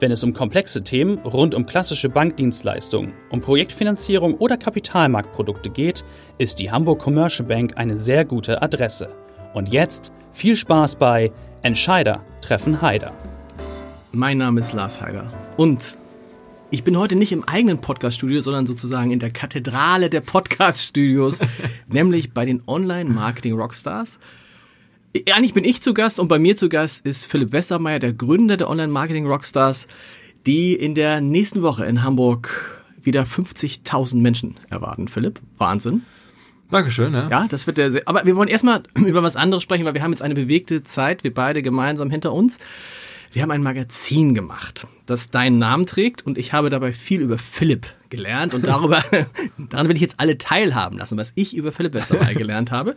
Wenn es um komplexe Themen rund um klassische Bankdienstleistungen, um Projektfinanzierung oder Kapitalmarktprodukte geht, ist die Hamburg Commercial Bank eine sehr gute Adresse. Und jetzt viel Spaß bei Entscheider treffen Heider. Mein Name ist Lars Heider und ich bin heute nicht im eigenen Podcaststudio, sondern sozusagen in der Kathedrale der Podcaststudios, nämlich bei den Online-Marketing-Rockstars. Eigentlich bin ich zu Gast und bei mir zu Gast ist Philipp Westermeier, der Gründer der Online-Marketing-Rockstars, die in der nächsten Woche in Hamburg wieder 50.000 Menschen erwarten. Philipp, Wahnsinn. Dankeschön, ja. Ja, das wird der sehr, aber wir wollen erstmal über was anderes sprechen, weil wir haben jetzt eine bewegte Zeit, wir beide gemeinsam hinter uns. Wir haben ein Magazin gemacht, das deinen Namen trägt und ich habe dabei viel über Philipp gelernt und darüber, daran will ich jetzt alle teilhaben lassen, was ich über Philipp Westermeier gelernt habe.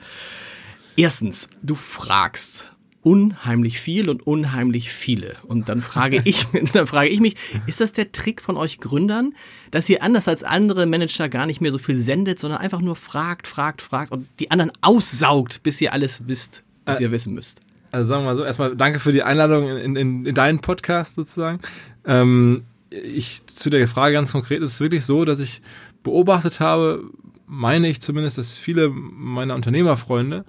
Erstens, du fragst unheimlich viel und unheimlich viele. Und dann frage ich, dann frage ich mich, ist das der Trick von euch Gründern, dass ihr anders als andere Manager gar nicht mehr so viel sendet, sondern einfach nur fragt, fragt, fragt und die anderen aussaugt, bis ihr alles wisst, was äh, ihr wissen müsst? Also sagen wir mal so, erstmal danke für die Einladung in, in, in deinen Podcast sozusagen. Ähm, ich zu der Frage ganz konkret ist es wirklich so, dass ich beobachtet habe, meine ich zumindest, dass viele meiner Unternehmerfreunde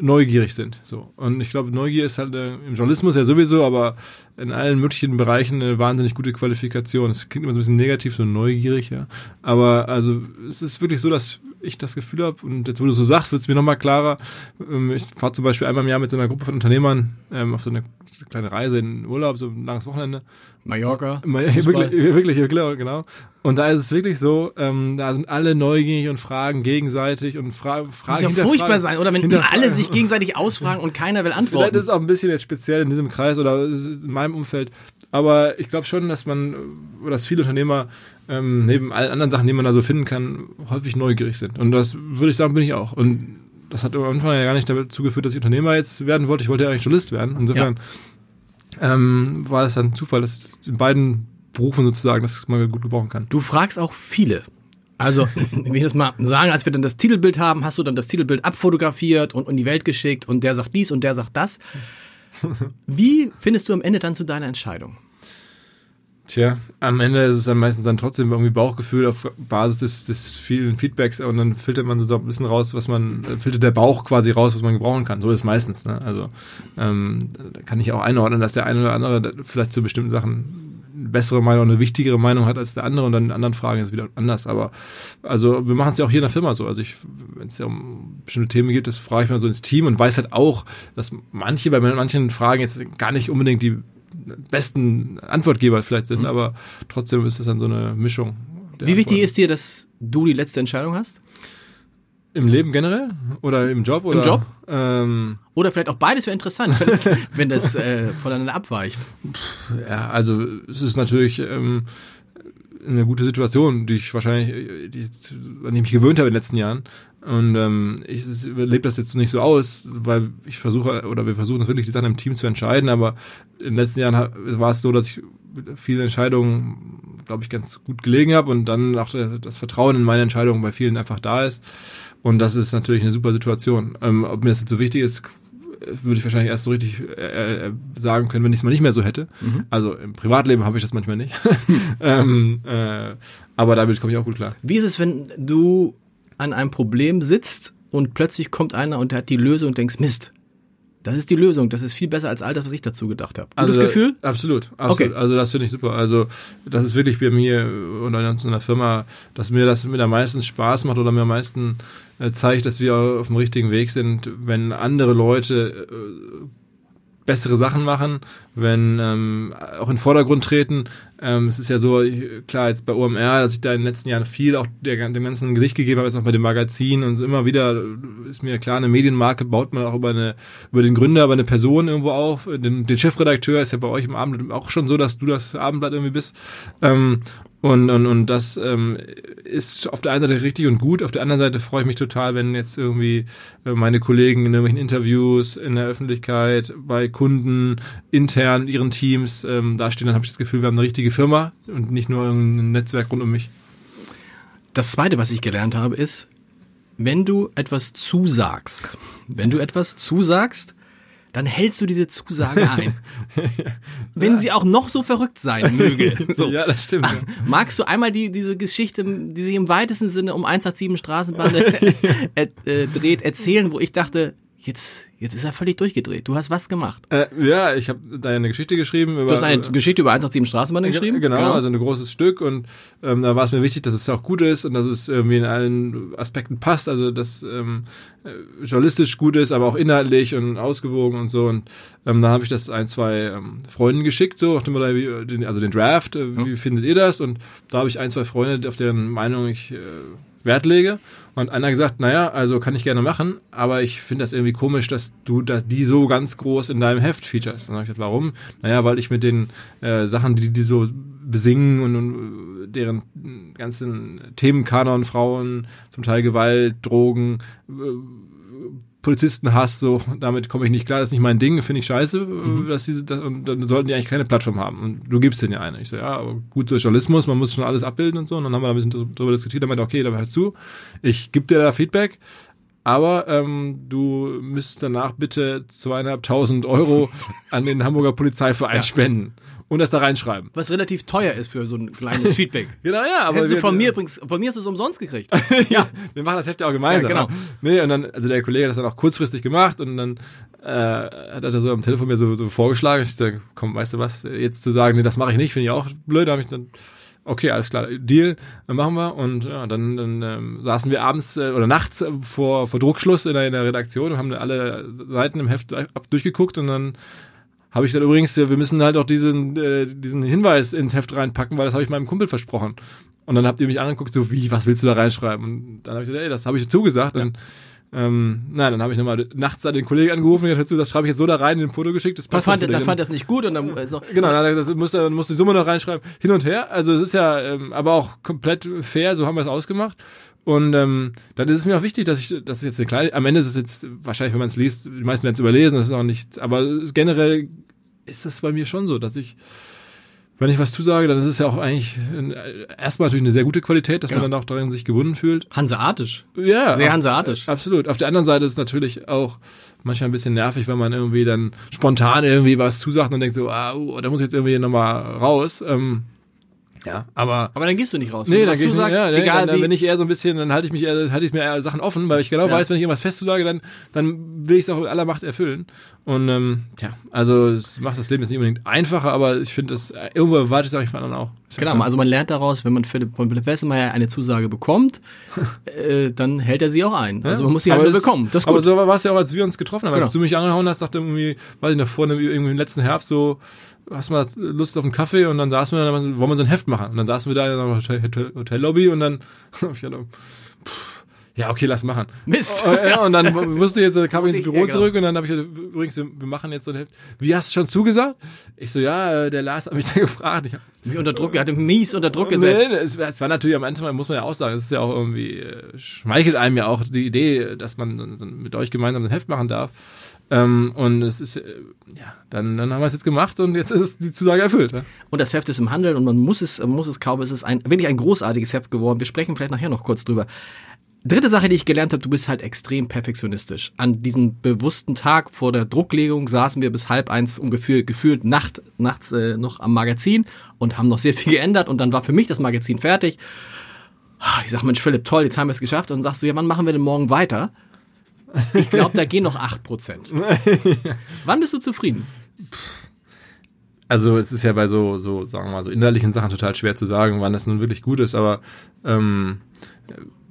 neugierig sind. So. Und ich glaube, Neugier ist halt äh, im Journalismus ja sowieso, aber in allen möglichen Bereichen eine wahnsinnig gute Qualifikation. Es klingt immer so ein bisschen negativ, so neugierig, ja. Aber also es ist wirklich so, dass ich das Gefühl habe, und jetzt, wo du so sagst, wird es mir nochmal klarer. Ähm, ich fahre zum Beispiel einmal im Jahr mit so einer Gruppe von Unternehmern ähm, auf so eine kleine Reise in Urlaub, so ein langes Wochenende. Mallorca. wirklich, wirklich, wirklich, genau. Und da ist es wirklich so, ähm, da sind alle neugierig und fragen gegenseitig und fra fragen. Muss ja furchtbar sein, oder wenn alle sich gegenseitig ausfragen und keiner will antworten. Vielleicht ist es auch ein bisschen jetzt speziell in diesem Kreis oder in meinem Umfeld. Aber ich glaube schon, dass man, dass viele Unternehmer ähm, neben allen anderen Sachen, die man da so finden kann, häufig neugierig sind. Und das würde ich sagen, bin ich auch. Und das hat am Anfang ja gar nicht dazu geführt, dass ich Unternehmer jetzt werden wollte. Ich wollte ja eigentlich Journalist werden. Insofern ja. Ähm, war es dann Zufall, dass in beiden Berufen sozusagen das man gut gebrauchen kann. Du fragst auch viele. Also, wenn ich das mal sagen, als wir dann das Titelbild haben, hast du dann das Titelbild abfotografiert und in die Welt geschickt und der sagt dies und der sagt das. Wie findest du am Ende dann zu deiner Entscheidung? Tja, am Ende ist es dann meistens dann trotzdem irgendwie Bauchgefühl auf Basis des, des vielen Feedbacks und dann filtert man so ein bisschen raus, was man, filtert der Bauch quasi raus, was man gebrauchen kann. So ist es meistens. Ne? Also ähm, da kann ich auch einordnen, dass der eine oder andere vielleicht zu bestimmten Sachen eine bessere Meinung, eine wichtigere Meinung hat als der andere und dann in anderen Fragen ist es wieder anders. Aber also wir machen es ja auch hier in der Firma so. Also ich, wenn es ja um bestimmte Themen geht, das frage ich mal so ins Team und weiß halt auch, dass manche bei manchen Fragen jetzt gar nicht unbedingt die besten Antwortgeber vielleicht sind, mhm. aber trotzdem ist es dann so eine Mischung. Wie wichtig ist dir, dass du die letzte Entscheidung hast? Im Leben generell? Oder im Job? Oder, Im Job? Ähm, oder vielleicht auch beides wäre interessant, wenn das, wenn das äh, voneinander abweicht. Ja, also es ist natürlich ähm, eine gute Situation, die ich wahrscheinlich, die, an die ich mich gewöhnt habe in den letzten Jahren. Und ähm, ich lebe das jetzt nicht so aus, weil ich versuche, oder wir versuchen wirklich die Sachen im Team zu entscheiden, aber in den letzten Jahren war es so, dass ich viele Entscheidungen, glaube ich, ganz gut gelegen habe und dann auch das Vertrauen in meine Entscheidungen bei vielen einfach da ist. Und das ist natürlich eine super Situation. Ähm, ob mir das jetzt so wichtig ist, würde ich wahrscheinlich erst so richtig äh, äh sagen können, wenn ich es mal nicht mehr so hätte. Mhm. Also im Privatleben habe ich das manchmal nicht. ähm, äh, aber damit komme ich auch gut klar. Wie ist es, wenn du an einem Problem sitzt und plötzlich kommt einer und der hat die Lösung und denkst, Mist, das ist die Lösung. Das ist viel besser als all das, was ich dazu gedacht habe. Also, das Gefühl? Absolut. absolut. Okay. Also das finde ich super. Also das ist wirklich bei mir und in einer Firma, dass mir das mit am meisten Spaß macht oder mir am meisten äh, zeigt, dass wir auf dem richtigen Weg sind, wenn andere Leute äh, bessere Sachen machen wenn ähm, auch in den Vordergrund treten. Ähm, es ist ja so, klar, jetzt bei OMR, dass ich da in den letzten Jahren viel auch der, dem ganzen Gesicht gegeben habe, jetzt auch bei dem Magazin und immer wieder ist mir klar, eine Medienmarke baut man auch über, eine, über den Gründer, über eine Person irgendwo auf. Den, den Chefredakteur ist ja bei euch im Abendblatt auch schon so, dass du das Abendblatt irgendwie bist. Ähm, und, und, und das ähm, ist auf der einen Seite richtig und gut, auf der anderen Seite freue ich mich total, wenn jetzt irgendwie äh, meine Kollegen in irgendwelchen Interviews, in der Öffentlichkeit, bei Kunden, intern, ihren Teams ähm, dastehen, dann habe ich das Gefühl, wir haben eine richtige Firma und nicht nur ein Netzwerk rund um mich. Das Zweite, was ich gelernt habe, ist, wenn du etwas zusagst, wenn du etwas zusagst, dann hältst du diese Zusage ein. Wenn ja. sie auch noch so verrückt sein möge. So. Ja, das stimmt. Ja. Magst du einmal die, diese Geschichte, die sich im weitesten Sinne um 187 Straßenbahn äh, äh, dreht, erzählen, wo ich dachte, jetzt, jetzt ist er völlig durchgedreht. Du hast was gemacht. Äh, ja, ich habe da eine Geschichte geschrieben. Über, du hast eine Geschichte über 187 Straßenbahn geschrieben? Genau, genau, also ein großes Stück und ähm, da war es mir wichtig, dass es auch gut ist und dass es irgendwie in allen Aspekten passt, also dass ähm, äh, journalistisch gut ist, aber auch inhaltlich und ausgewogen und so und ähm, dann habe ich das ein, zwei ähm, Freunden geschickt, so, also den Draft, äh, wie ja. findet ihr das? Und da habe ich ein, zwei Freunde, auf deren Meinung ich äh, Wert lege. Und einer gesagt, naja, also kann ich gerne machen, aber ich finde das irgendwie komisch, dass du da die so ganz groß in deinem Heft featurest. Und dann habe ich gesagt, warum? Naja, weil ich mit den äh, Sachen, die die so besingen und, und deren ganzen Themenkanon, Frauen, zum Teil Gewalt, Drogen, äh, Polizisten hast, so, damit komme ich nicht klar, das ist nicht mein Ding, finde ich scheiße, mhm. dass die, das, und dann sollten die eigentlich keine Plattform haben. Und du gibst denen ja eine. Ich so, ja, aber gut, so Journalismus, man muss schon alles abbilden und so. Und dann haben wir da ein bisschen drüber diskutiert, dann meinte, okay, dann hör zu, ich gebe dir da Feedback, aber ähm, du müsstest danach bitte zweieinhalbtausend Euro an den Hamburger Polizeiverein ja. spenden und das da reinschreiben. Was relativ teuer ist für so ein kleines Feedback. genau, ja. Aber Hättest du von mir übrigens, von mir ist es umsonst gekriegt. ja, wir machen das Heft ja auch gemeinsam. Ja, genau. Nee, und dann, also der Kollege hat das dann auch kurzfristig gemacht und dann äh, hat er so am Telefon mir so, so vorgeschlagen. Ich dachte, komm, weißt du was, jetzt zu sagen, nee, das mache ich nicht, finde ich auch blöd. Da habe ich dann okay, alles klar, Deal, dann machen wir. Und ja, dann, dann ähm, saßen wir abends äh, oder nachts vor, vor Druckschluss in der, in der Redaktion und haben alle Seiten im Heft ab, durchgeguckt und dann habe ich dann übrigens, wir müssen halt auch diesen, äh, diesen Hinweis ins Heft reinpacken, weil das habe ich meinem Kumpel versprochen. Und dann habt ihr mich angeguckt, so wie, was willst du da reinschreiben? Und dann habe ich gesagt, ey, das habe ich zugesagt. Ja. Und, ähm, nein, dann habe ich nochmal nachts da den Kollegen angerufen und dazu, das schreibe ich jetzt so da rein in ein Foto geschickt, das passt. Dann fand, dann fand das nicht gut und dann also, genau, dann, das muss, dann muss die Summe noch reinschreiben, hin und her. Also es ist ja ähm, aber auch komplett fair, so haben wir es ausgemacht. Und ähm, dann ist es mir auch wichtig, dass ich, das ist jetzt eine kleine, am Ende ist es jetzt wahrscheinlich, wenn man es liest, die meisten werden es überlesen, das ist auch nicht, aber generell ist das bei mir schon so, dass ich, wenn ich was zusage, dann ist es ja auch eigentlich erstmal natürlich eine sehr gute Qualität, dass genau. man dann auch darin sich gebunden fühlt. Hanseatisch. Ja. Sehr hanseatisch. Absolut. Auf der anderen Seite ist es natürlich auch manchmal ein bisschen nervig, wenn man irgendwie dann spontan irgendwie was zusagt und denkt so, ah, uh, da muss ich jetzt irgendwie nochmal raus. Ähm, ja, aber. Aber dann gehst du nicht raus. Nee, dann, du ich, sagst, ja, nee, egal dann, dann, wenn ich eher so ein bisschen, dann halte ich mich eher, halte ich mir eher Sachen offen, weil ich genau ja. weiß, wenn ich irgendwas fest zusage, dann, dann will ich es auch in aller Macht erfüllen. Und ähm, tja, also es macht das Leben jetzt nicht unbedingt einfacher, aber ich finde das, irgendwo erwarte ich es eigentlich von anderen auch. Genau, also man lernt daraus, wenn man Philipp, von Philipp Wessemeyer eine Zusage bekommt, äh, dann hält er sie auch ein. Also man muss sie halt nur bekommen. Das ist gut. Aber so war es ja auch, als wir uns getroffen haben. Genau. Als du mich angehauen hast, dachte irgendwie, weiß ich noch, vorne irgendwie im letzten Herbst so, hast mal Lust auf einen Kaffee und dann saßen wir, dann wollen wir so ein Heft machen. Und dann saßen wir da in Hotel, Hotel, Hotellobby und dann ich ja, okay, lass machen. Mist. Oh, ja, und dann wusste jetzt, kam ich ins Büro zurück und dann habe ich übrigens, wir, wir, machen jetzt so ein Heft. Wie hast du schon zugesagt? Ich so, ja, äh, der Lars hat mich da gefragt. Ich hab, Wie unter Druck, er hat mies unter Druck gesetzt. Nee, es, es war natürlich am Anfang, muss man ja auch sagen, es ist ja auch irgendwie, äh, schmeichelt einem ja auch die Idee, dass man mit euch gemeinsam ein Heft machen darf. Ähm, und es ist, äh, ja, dann, dann haben wir es jetzt gemacht und jetzt ist die Zusage erfüllt. Ja? Und das Heft ist im Handel und man muss es, muss es kaufen. Es ist ein, wirklich ein großartiges Heft geworden. Wir sprechen vielleicht nachher noch kurz drüber. Dritte Sache, die ich gelernt habe, du bist halt extrem perfektionistisch. An diesem bewussten Tag vor der Drucklegung saßen wir bis halb eins ungefähr gefühlt Nacht, nachts äh, noch am Magazin und haben noch sehr viel geändert und dann war für mich das Magazin fertig. Ich sag, Mensch, Philipp, toll, jetzt haben wir es geschafft. Und dann sagst du, ja, wann machen wir denn morgen weiter? Ich glaube, da gehen noch 8%. Wann bist du zufrieden? Also es ist ja bei so, so, sagen wir mal, so innerlichen Sachen total schwer zu sagen, wann das nun wirklich gut ist, aber ähm,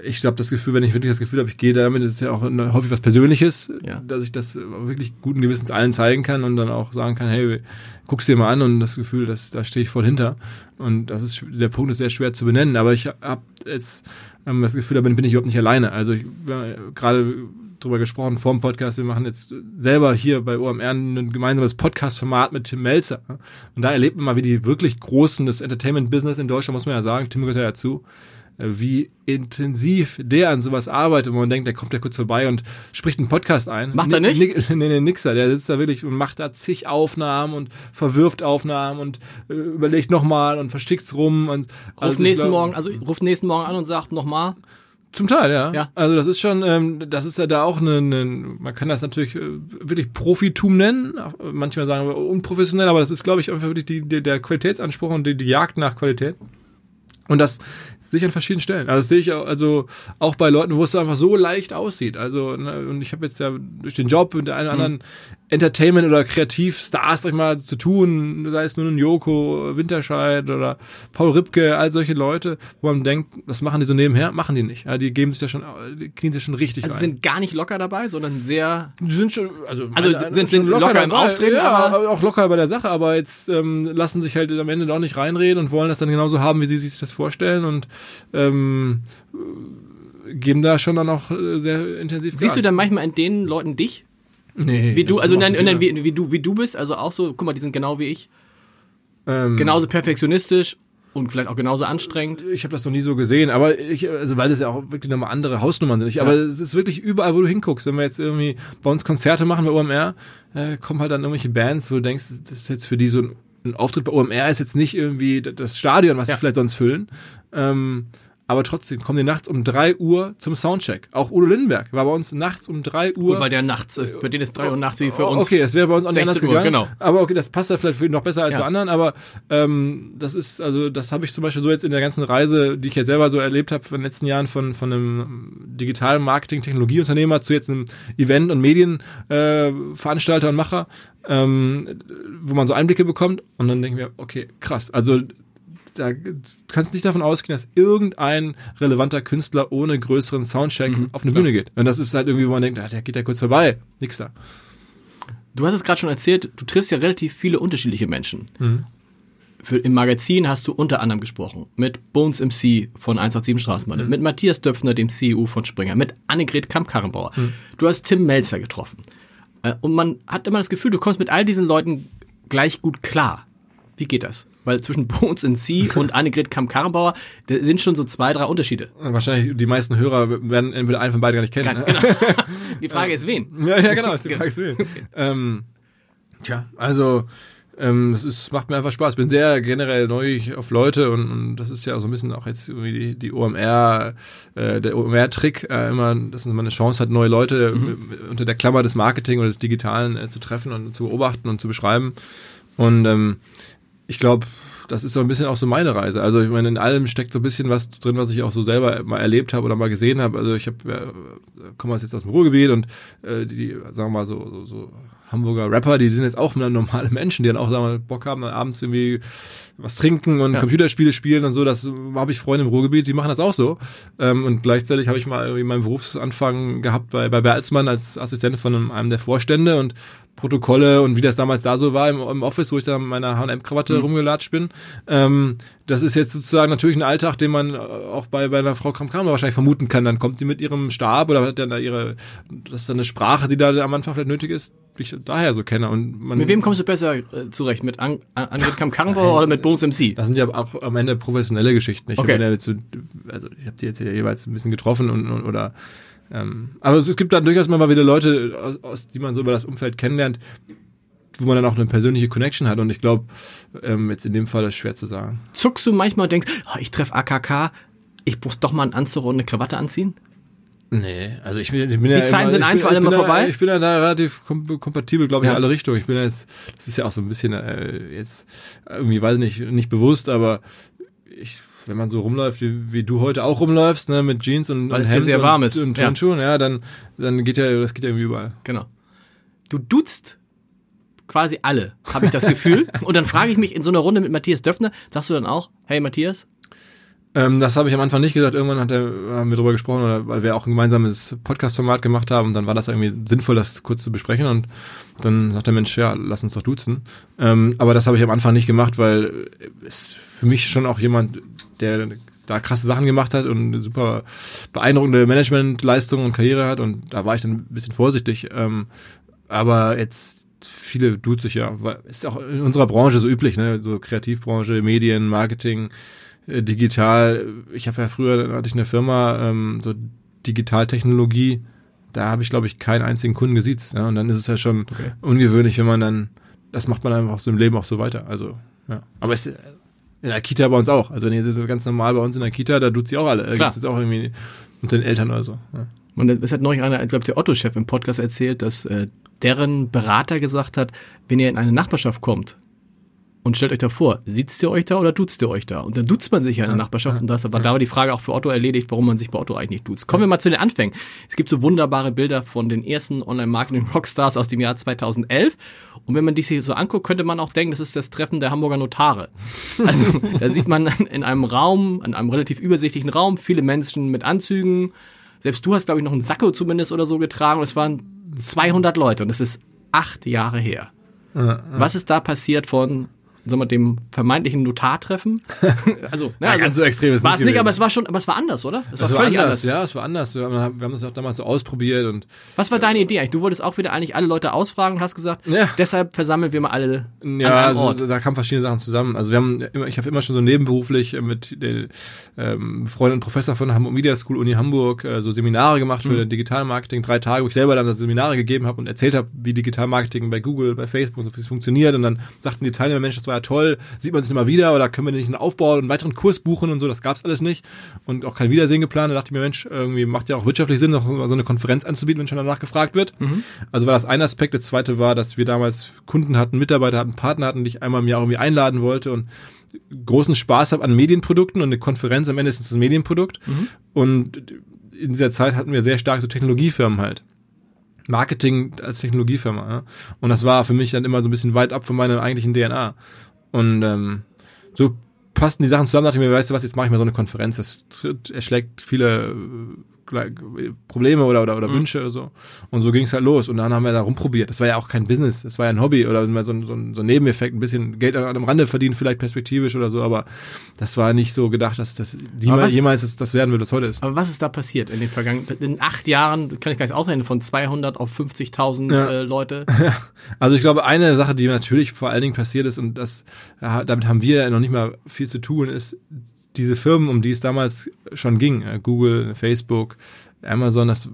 ich glaube, das Gefühl, wenn ich wirklich das Gefühl habe, ich gehe damit, ist ja auch häufig was Persönliches, Ja. dass ich das wirklich guten Gewissens allen zeigen kann und dann auch sagen kann, hey, guck's dir mal an und das Gefühl, dass, da stehe ich voll hinter. Und das ist der Punkt ist sehr schwer zu benennen, aber ich habe jetzt ähm, das Gefühl, da bin, bin ich überhaupt nicht alleine. Also ich äh, gerade drüber gesprochen vor dem Podcast, wir machen jetzt selber hier bei OMR ein gemeinsames Podcast-Format mit Tim Melzer. Und da erlebt man mal, wie die wirklich Großen des Entertainment-Business in Deutschland, muss man ja sagen, Tim gehört ja dazu, äh, wie intensiv der an sowas arbeitet, wo man denkt, der kommt ja kurz vorbei und spricht einen Podcast ein. Macht er Ni- nicht? ni- Nee, nee, nixer. Der sitzt da wirklich und macht da zig Aufnahmen und verwirft Aufnahmen und äh, überlegt nochmal und versteckt's rum und Ruft also ich nächsten glaub- Morgen, also ruft nächsten Morgen an und sagt nochmal. Zum Teil, ja. Ja. Also das ist schon, ähm, das ist ja da auch eine, eine man kann das natürlich äh, wirklich Profitum nennen. Manchmal sagen wir unprofessionell, aber das ist, glaube ich, einfach wirklich die, die, der Qualitätsanspruch und die, die Jagd nach Qualität. Und das sehe ich an verschiedenen Stellen. Also das sehe ich auch, also auch bei Leuten, wo es einfach so leicht aussieht. Also, ne, und ich habe jetzt ja durch den Job mit der einen oder anderen Entertainment- oder Kreativstars, sag ich mal, zu tun, sei es nur ein Joko, Winterscheid oder Paul Ripke, all solche Leute, wo man denkt, das machen die so nebenher, machen die nicht. Ja, die geben sich ja schon, die knien sich schon richtig Also rein. sind gar nicht locker dabei, sondern sehr. Die sind schon, also, Also meine- sind- schon sind locker im Auftreten, ja, aber- auch locker bei der Sache, aber jetzt ähm, lassen sich halt am Ende doch nicht reinreden und wollen das dann genauso haben, wie sie sich das vorstellen und ähm, äh, geben da schon dann auch äh, sehr intensiv Siehst du dann manchmal in den Leuten dich? Nee, Wie du, also nein, nein, wie, wie, du, wie du bist, also auch so, guck mal, die sind genau wie ich. ähm, Genauso perfektionistisch und vielleicht auch genauso anstrengend. Ich habe das noch nie so gesehen, aber ich, also weil das ja auch wirklich nochmal andere Hausnummern sind. Ich, Aber es ist wirklich überall, wo du hinguckst. Wenn wir jetzt irgendwie bei uns Konzerte machen bei OMR, äh, kommen halt dann irgendwelche Bands, wo du denkst, das ist jetzt für die so ein, ein Auftritt bei OMR ist jetzt nicht irgendwie das Stadion, was Ja. sie vielleicht sonst füllen. Ähm, aber trotzdem kommen die nachts um drei Uhr zum Soundcheck. Auch Udo Lindenberg war bei uns nachts um drei Uhr. Gut, weil der nachts ist. Für den ist 3 Uhr nachts wie für Oh, uns. Okay, das wäre bei uns auch nicht 16 anders Uhr, gegangen. genau. Aber okay, das passt ja vielleicht für ihn noch besser als Ja. bei anderen. Aber ähm, das ist, also das habe ich zum Beispiel so jetzt in der ganzen Reise, die ich ja selber so erlebt habe in den letzten Jahren von, von einem digitalen Marketing-Technologieunternehmer zu jetzt einem Event- und Medienveranstalter äh, Veranstalter und Macher, ähm, wo man so Einblicke bekommt. Und dann denken wir, okay, krass. Also da kannst nicht davon ausgehen, dass irgendein relevanter Künstler ohne größeren Soundcheck Mhm. auf eine Bühne geht. Und das ist halt irgendwie, wo man denkt, ah, der geht ja kurz vorbei. Nix da. Du hast es gerade schon erzählt, du triffst ja relativ viele unterschiedliche Menschen. Mhm. Für, Im Magazin hast du unter anderem gesprochen mit Bones MC von 187 Straßenbahn, mit Matthias Döpfner, dem CEO von Springer, mit Annegret Kamp-Karrenbauer. Du hast Tim Melzer getroffen. Äh, Und man hat immer das Gefühl, du kommst mit all diesen Leuten gleich gut klar. Wie geht das? Weil zwischen Bones MC und Annegret Kamp-Karrenbauer da sind schon so zwei, drei Unterschiede. Wahrscheinlich die meisten Hörer werden entweder einen von beiden gar nicht kennen. Ne? Genau. Die Frage ist, wen? Ja, ja, genau, ist die Frage. ist wen. ähm, tja, also ähm, es ist, macht mir einfach Spaß. Bin sehr generell neugierig auf Leute und, und das ist ja so ein bisschen auch jetzt irgendwie die, die OMR, äh, der OMR-Trick, äh, immer, dass man eine Chance hat, neue Leute äh, unter der Klammer des Marketing oder des Digitalen äh, zu treffen und zu beobachten und zu beschreiben. Und ähm, ich glaube, das ist so ein bisschen auch so meine Reise. Also ich meine, in allem steckt so ein bisschen was drin, was ich auch so selber mal erlebt habe oder mal gesehen habe. Also ich habe, äh, komme jetzt aus dem Ruhrgebiet und äh, die, die, sagen wir mal so, so, so Hamburger Rapper, die sind jetzt auch normale Menschen, die dann auch sagen wir, mal, Bock haben, abends irgendwie was trinken und Ja. Computerspiele spielen und so. Das habe ich Freunde im Ruhrgebiet, die machen das auch so. Ähm, und gleichzeitig habe ich mal irgendwie meinen Berufsanfang gehabt bei, bei Bertelsmann als Assistent von einem, einem der Vorstände und Protokolle und wie das damals da so war im, im Office, wo ich da mit meiner H&M-Krawatte rumgelatscht bin. Ähm, das ist jetzt sozusagen natürlich ein Alltag, den man äh, auch bei, bei einer Frau Kramkammer wahrscheinlich vermuten kann. Dann kommt die mit ihrem Stab oder hat dann da ihre, das ist dann eine Sprache, die da am Anfang vielleicht nötig ist, die ich daher so kenne. Und man, Mit wem kommst du besser äh, zurecht? Mit An An Annegret Kamp-Karrenbauer oder mit Bones MC? Das sind ja auch am Ende professionelle Geschichten. Ich Okay. ja also ich habe die jetzt ja jeweils ein bisschen getroffen und, und oder ähm, aber es, es gibt dann durchaus mal wieder Leute, aus, aus, die man so über das Umfeld kennenlernt, wo man dann auch eine persönliche Connection hat. Und ich glaube, ähm, jetzt in dem Fall ist schwer zu sagen. Zuckst du manchmal und denkst, oh, ich treffe AKK, ich muss doch mal einen Anzug und eine Krawatte anziehen? Nee, also ich bin, ich bin ja Die Zeiten sind ich einfach alle mal da, vorbei? Ich bin ja da relativ kom kompatibel, glaube ich, Ja. in alle Richtungen. Ich bin ja jetzt, das ist ja auch so ein bisschen äh, jetzt irgendwie, weiß nicht, nicht bewusst, aber ich, wenn man so rumläuft, wie, wie du heute auch rumläufst, ne, mit Jeans und, Weil und hier sehr und, warm ist. und Ja. Turnschuhen, ja, dann, dann geht ja, das geht ja irgendwie überall. Genau. Du duzt quasi alle, habe ich das Gefühl. Und dann frage ich mich in so einer Runde mit Matthias Döpfner, sagst du dann auch, hey Matthias, Ähm, das habe ich am Anfang nicht gesagt. Irgendwann hat er, haben wir darüber gesprochen, oder, weil wir auch ein gemeinsames Podcast-Format gemacht haben. Und dann war das irgendwie sinnvoll, das kurz zu besprechen. Und dann sagt der Mensch, ja, lass uns doch duzen. Ähm, aber das habe ich am Anfang nicht gemacht, weil es für mich schon auch jemand, der da krasse Sachen gemacht hat und eine super beeindruckende Managementleistung und Karriere hat. Und da war ich dann ein bisschen vorsichtig. Ähm, aber jetzt viele duzt sich ja, ist auch in unserer Branche so üblich, ne? So Kreativbranche, Medien, Marketing, digital. Ich habe ja früher da hatte ich eine Firma, ähm, so Digitaltechnologie. Da habe ich glaube ich keinen einzigen Kunden gesiezt. Ja? Und dann ist es ja schon Okay. ungewöhnlich, wenn man dann, das macht man einfach so im Leben auch so weiter. Also ja, aber es in der Kita bei uns auch. Also wenn ihr ganz normal bei uns in der Kita, da tut sie auch alle. Klar. gibt es auch irgendwie unter den Eltern oder so. Ja. Und es hat neulich einer, ich glaube der Otto-Chef im Podcast erzählt, dass äh, deren Berater gesagt hat, wenn ihr in eine Nachbarschaft kommt und stellt euch da vor, sitzt ihr euch da oder duzt ihr euch da? Und dann duzt man sich ja in der Nachbarschaft und das war da war die Frage auch für Otto erledigt, warum man sich bei Otto eigentlich nicht duzt. Kommen wir mal zu den Anfängen. Es gibt so wunderbare Bilder von den ersten Online-Marketing-Rockstars aus dem Jahr 2011 und wenn man die sich so anguckt, könnte man auch denken, das ist das Treffen der Hamburger Notare. Also da sieht man in einem Raum, in einem relativ übersichtlichen Raum, viele Menschen mit Anzügen, selbst du hast, glaube ich, noch einen Sakko zumindest oder so getragen. Und es waren 200 Leute und das ist acht Jahre her. Was ist da passiert von sagen wir, dem vermeintlichen Notartreffen? also, ne, Ja, also ganz so extrem ist war es nicht, gewesen. aber es war schon, aber es war anders, oder? Es Das war war völlig anders, anders. ja, es war anders. Wir haben, wir haben das auch damals so ausprobiert und Was war deine Idee eigentlich? Du wolltest auch wieder eigentlich alle Leute ausfragen und hast gesagt, Ja. deshalb versammeln wir mal alle Ja, an einem also, da kamen verschiedene Sachen zusammen. Also wir haben immer, ich habe immer schon so nebenberuflich mit den ähm, Freund und Professor von der Hamburg Media School Uni Hamburg äh, so Seminare gemacht für Digitalmarketing, drei Tage, wo ich selber dann das Seminare gegeben habe und erzählt habe, wie Digitalmarketing bei Google, bei Facebook, wie es funktioniert. Und dann sagten die Teilnehmer, Mensch, das war ja toll, sieht man sich immer wieder oder können wir nicht einen Aufbau und einen weiteren Kurs buchen und so, das gab's alles nicht. Und auch kein Wiedersehen geplant. Da dachte ich mir, Mensch, irgendwie macht ja auch wirtschaftlich Sinn, noch mal so eine Konferenz anzubieten, wenn schon danach gefragt wird. Also war das ein Aspekt. Der zweite war, dass wir damals Kunden hatten, Mitarbeiter hatten, Partner hatten, die ich einmal im Jahr irgendwie einladen wollte und großen Spaß habe an Medienprodukten und eine Konferenz am Ende ist das Medienprodukt. Und in dieser Zeit hatten wir sehr stark so Technologiefirmen halt. Marketing als Technologiefirma. Ja? Und das war für mich dann immer so ein bisschen weit ab von meiner eigentlichen DNA. Und ähm, so passten die Sachen zusammen, dachte ich mir, weißt du was, jetzt mache ich mal so eine Konferenz. Das erschlägt viele äh, Probleme oder, oder, oder Wünsche oder so. Und so ging es halt los. Und dann haben wir da rumprobiert. Das war ja auch kein Business, das war ja ein Hobby oder so, ein- so, ein- so ein Nebeneffekt, ein bisschen Geld an einem Rande verdienen, vielleicht perspektivisch oder so, aber das war nicht so gedacht, dass das jemals, was- jemals das, das werden wird, was heute ist. Aber was ist da passiert in den vergangenen, in acht Jahren, kann ich gar nicht ausrechnen, von 200 auf 50.000 Ja. äh, Leute? Also ich glaube, eine Sache, die natürlich vor allen Dingen passiert ist, und das, ja, damit haben wir noch nicht mal viel zu tun, ist diese Firmen, um die es damals schon ging, äh, Google, Facebook, Amazon, das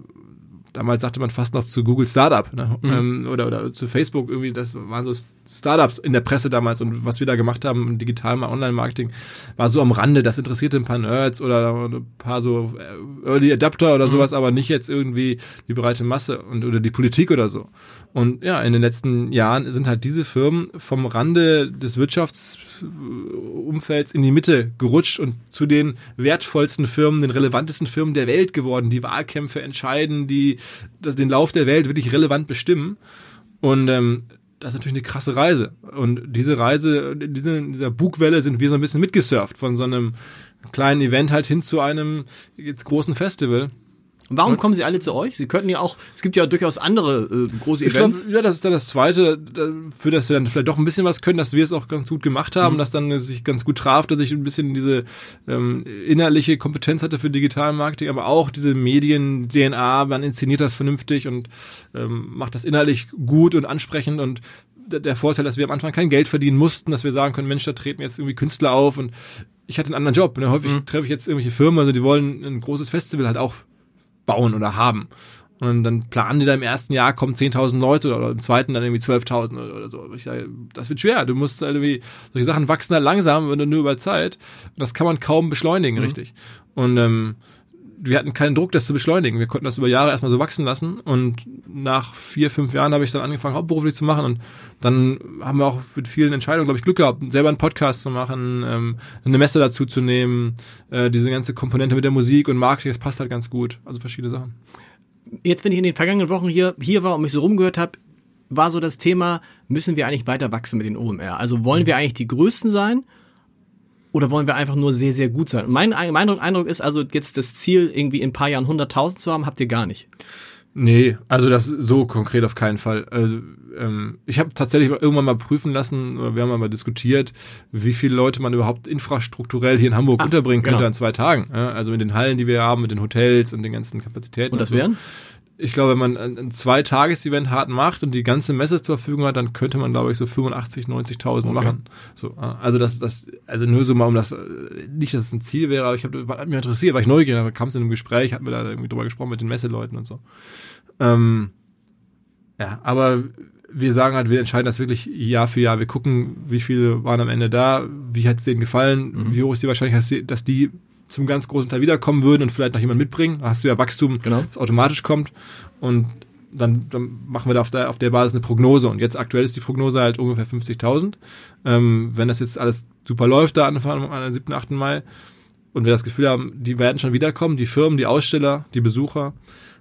damals sagte man fast noch zu Google Startup ne? ähm, oder, oder zu Facebook irgendwie, das waren so Startups in der Presse damals und was wir da gemacht haben im digitalen Online-Marketing war so am Rande, das interessierte ein paar Nerds oder ein paar so äh, Early Adapter oder sowas, aber nicht jetzt irgendwie die breite Masse und oder die Politik oder so. Und ja, in den letzten Jahren sind halt diese Firmen vom Rande des Wirtschaftsumfelds in die Mitte gerutscht und zu den wertvollsten Firmen, den relevantesten Firmen der Welt geworden, die Wahlkämpfe entscheiden, die das, den Lauf der Welt wirklich relevant bestimmen. Und ähm, das ist natürlich eine krasse Reise. Und diese Reise, diese, dieser Bugwelle sind wir so ein bisschen mitgesurft, von so einem kleinen Event halt hin zu einem jetzt großen Festival. Warum kommen sie alle zu euch? Sie könnten ja auch, es gibt ja durchaus andere äh, große Ich Events. ja, das ist dann das Zweite, für das wir dann vielleicht doch ein bisschen was können, dass wir es auch ganz gut gemacht haben, dass dann sich ganz gut traf, dass ich ein bisschen diese ähm, innerliche Kompetenz hatte für Digitalmarketing, aber auch diese Medien-DNA, man inszeniert das vernünftig und ähm, macht das innerlich gut und ansprechend und der Vorteil, dass wir am Anfang kein Geld verdienen mussten, dass wir sagen können, Mensch, da treten jetzt irgendwie Künstler auf und ich hatte einen anderen Job. Ne? Häufig treffe ich jetzt irgendwelche Firmen, also die wollen ein großes Festival halt auch bauen oder haben. Und dann planen die da im ersten Jahr kommen 10.000 Leute oder im zweiten dann irgendwie 12.000 oder, so. Ich sage, das wird schwer. Du musst halt irgendwie, solche Sachen wachsen halt langsam, wenn du nur über Zeit. Das kann man kaum beschleunigen, richtig. Und ähm, wir hatten keinen Druck, das zu beschleunigen. Wir konnten das über Jahre erstmal so wachsen lassen. Und nach vier, fünf Jahren habe ich dann angefangen, hauptberuflich zu machen. Und dann haben wir auch mit vielen Entscheidungen, glaube ich, Glück gehabt, selber einen Podcast zu machen, ähm, eine Messe dazu zu nehmen, äh, diese ganze Komponente mit der Musik und Marketing, das passt halt ganz gut. Also verschiedene Sachen. Jetzt, wenn ich in den vergangenen Wochen hier, hier war und mich so rumgehört habe, war so das Thema, müssen wir eigentlich weiter wachsen mit den OMR? Also wollen wir eigentlich die Größten sein? Oder wollen wir einfach nur sehr, sehr gut sein? Und mein, mein Eindruck ist also jetzt das Ziel, irgendwie in ein paar Jahren 100.000 zu haben, habt ihr gar nicht. Nee, also das so konkret auf keinen Fall. Also, ähm, ich habe tatsächlich irgendwann mal prüfen lassen, oder wir haben mal diskutiert, wie viele Leute man überhaupt infrastrukturell hier in Hamburg Ah, unterbringen könnte genau. an zwei Tagen. Ja, also in den Hallen, die wir haben, mit den Hotels und den ganzen Kapazitäten. Und das so. wären? Ich glaube, wenn man ein, Zwei-Tages-Event hart macht und die ganze Messe zur Verfügung hat, dann könnte man, glaube ich, so 85, 90.000 machen. So, äh, also das, das, also nur so mal um das, äh, nicht, dass es ein Ziel wäre, aber ich habe, mich interessiert, war ich neugierig, da kam es in einem Gespräch, hatten wir da irgendwie drüber gesprochen mit den Messeleuten und so. Ähm, ja, aber wir sagen halt, wir entscheiden das wirklich Jahr für Jahr. Wir gucken, wie viele waren am Ende da, wie hat es denen gefallen, wie hoch ist die Wahrscheinlichkeit, dass die zum ganz großen Teil wiederkommen würden und vielleicht noch jemand mitbringen. Da hast du ja Wachstum, Genau. das automatisch kommt. Und dann, dann machen wir da auf der, auf der Basis eine Prognose. Und jetzt aktuell ist die Prognose halt ungefähr 50.000. Ähm, wenn das jetzt alles super läuft, da Anfang am 7., 8. Mai, und wir das Gefühl haben, die werden schon wiederkommen, die Firmen, die Aussteller, die Besucher,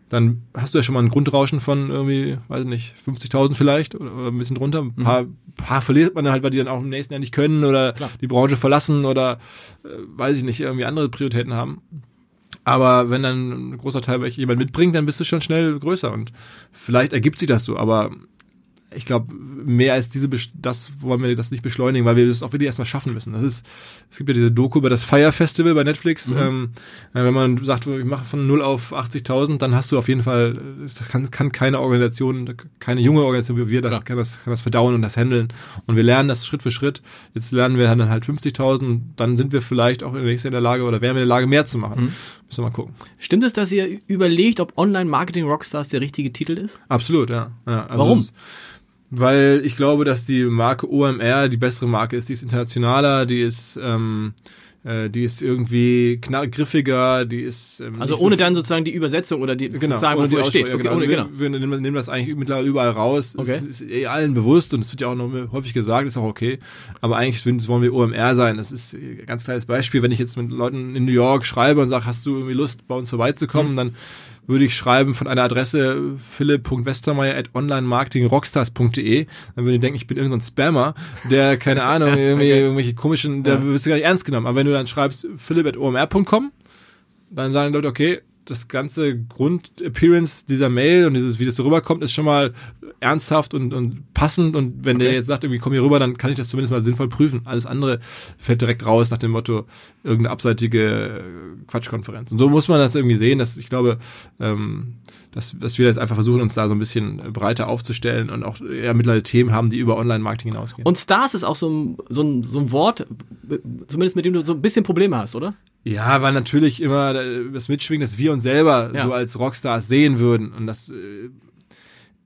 dann hast du ja schon mal ein Grundrauschen von irgendwie, weiß ich nicht, 50.000 vielleicht oder, ein bisschen drunter. Ein paar, paar verliert man dann halt, weil die dann auch im nächsten Jahr nicht können oder die Branche verlassen oder, äh, weiß ich nicht, irgendwie andere Prioritäten haben. Aber wenn dann ein großer Teil jemand mitbringt, dann bist du schon schnell größer und vielleicht ergibt sich das so, aber ich glaube, mehr als diese, das wollen wir das nicht beschleunigen, weil wir das auch wirklich erstmal schaffen müssen. Das ist, es gibt ja diese Doku über das Fire Festival bei Netflix. Ähm, äh, wenn man sagt, ich mache von 0 auf 80.000, dann hast du auf jeden Fall, das kann, kann keine Organisation, keine junge Organisation wie wir, das, kann, das, kann das verdauen und das handeln. Und wir lernen das Schritt für Schritt. Jetzt lernen wir dann halt 50.000, dann sind wir vielleicht auch in der nächsten in der Lage oder wären wir in der Lage, mehr zu machen. Müssen wir mal gucken. Stimmt es, dass ihr überlegt, ob Online-Marketing-Rockstars der richtige Titel ist? Absolut, ja. ja also Warum? es- Weil ich glaube, dass die Marke OMR die bessere Marke ist. Die ist internationaler, die ist, ähm, äh, die ist irgendwie griffiger, die ist. Ähm, Also ohne so dann sozusagen die Übersetzung oder die Genau, die wofür es steht. Aussprache, Okay, genau. ohne, Also genau. wir, wir nehmen, das eigentlich mittlerweile überall raus. Okay. Es ist eh allen bewusst und es wird ja auch noch häufig gesagt, ist auch okay. Aber eigentlich wollen wir OMR sein. Das ist ein ganz kleines Beispiel. Wenn ich jetzt mit Leuten in New York schreibe und sage, hast du irgendwie Lust, bei uns vorbeizukommen, dann würde ich schreiben von einer Adresse philipp.westermeier at onlinemarketingrockstars.de. Dann würde ich denken, ich bin irgendein Spammer, der, keine Ahnung, irgendwie, irgendwelche komischen, der wirst du gar nicht ernst genommen. Aber wenn du dann schreibst philipp at omr.com, dann sagen die Leute, okay, das ganze Grundappearance dieser Mail und dieses, wie das so rüberkommt, ist schon mal ernsthaft und, und passend. Und wenn der Okay. jetzt sagt, irgendwie komm hier rüber, dann kann ich das zumindest mal sinnvoll prüfen. Alles andere fällt direkt raus nach dem Motto, irgendeine abseitige äh, Quatschkonferenz. Und so muss man das irgendwie sehen, dass ich glaube, ähm, dass, dass wir jetzt einfach versuchen, uns da so ein bisschen breiter aufzustellen und auch ja, mittlerweile Themen haben, die über Online-Marketing hinausgehen. Und Stars ist auch so ein, so, ein, so ein Wort, äh, zumindest mit dem du so ein bisschen Probleme hast, oder? Ja, weil natürlich immer das mitschwingt, dass wir uns selber Ja. so als Rockstars sehen würden. Und das äh,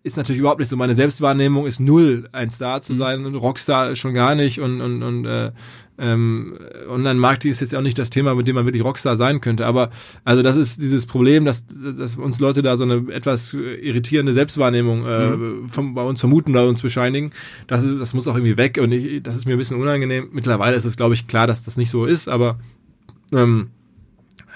ist natürlich überhaupt nicht so. Meine Selbstwahrnehmung ist null, ein Star Mhm. zu sein und Rockstar schon gar nicht. Und, und, und äh, ähm, Online-Marketing ist jetzt auch nicht das Thema, mit dem man wirklich Rockstar sein könnte. Aber also das ist dieses Problem, dass, dass uns Leute da so eine etwas irritierende Selbstwahrnehmung äh, Mhm. vom, bei uns vermuten, bei uns bescheinigen. Das, ist, das muss auch irgendwie weg. Und ich, das ist mir ein bisschen unangenehm. Mittlerweile ist es, glaube ich, klar, dass das nicht so ist. Aber ähm,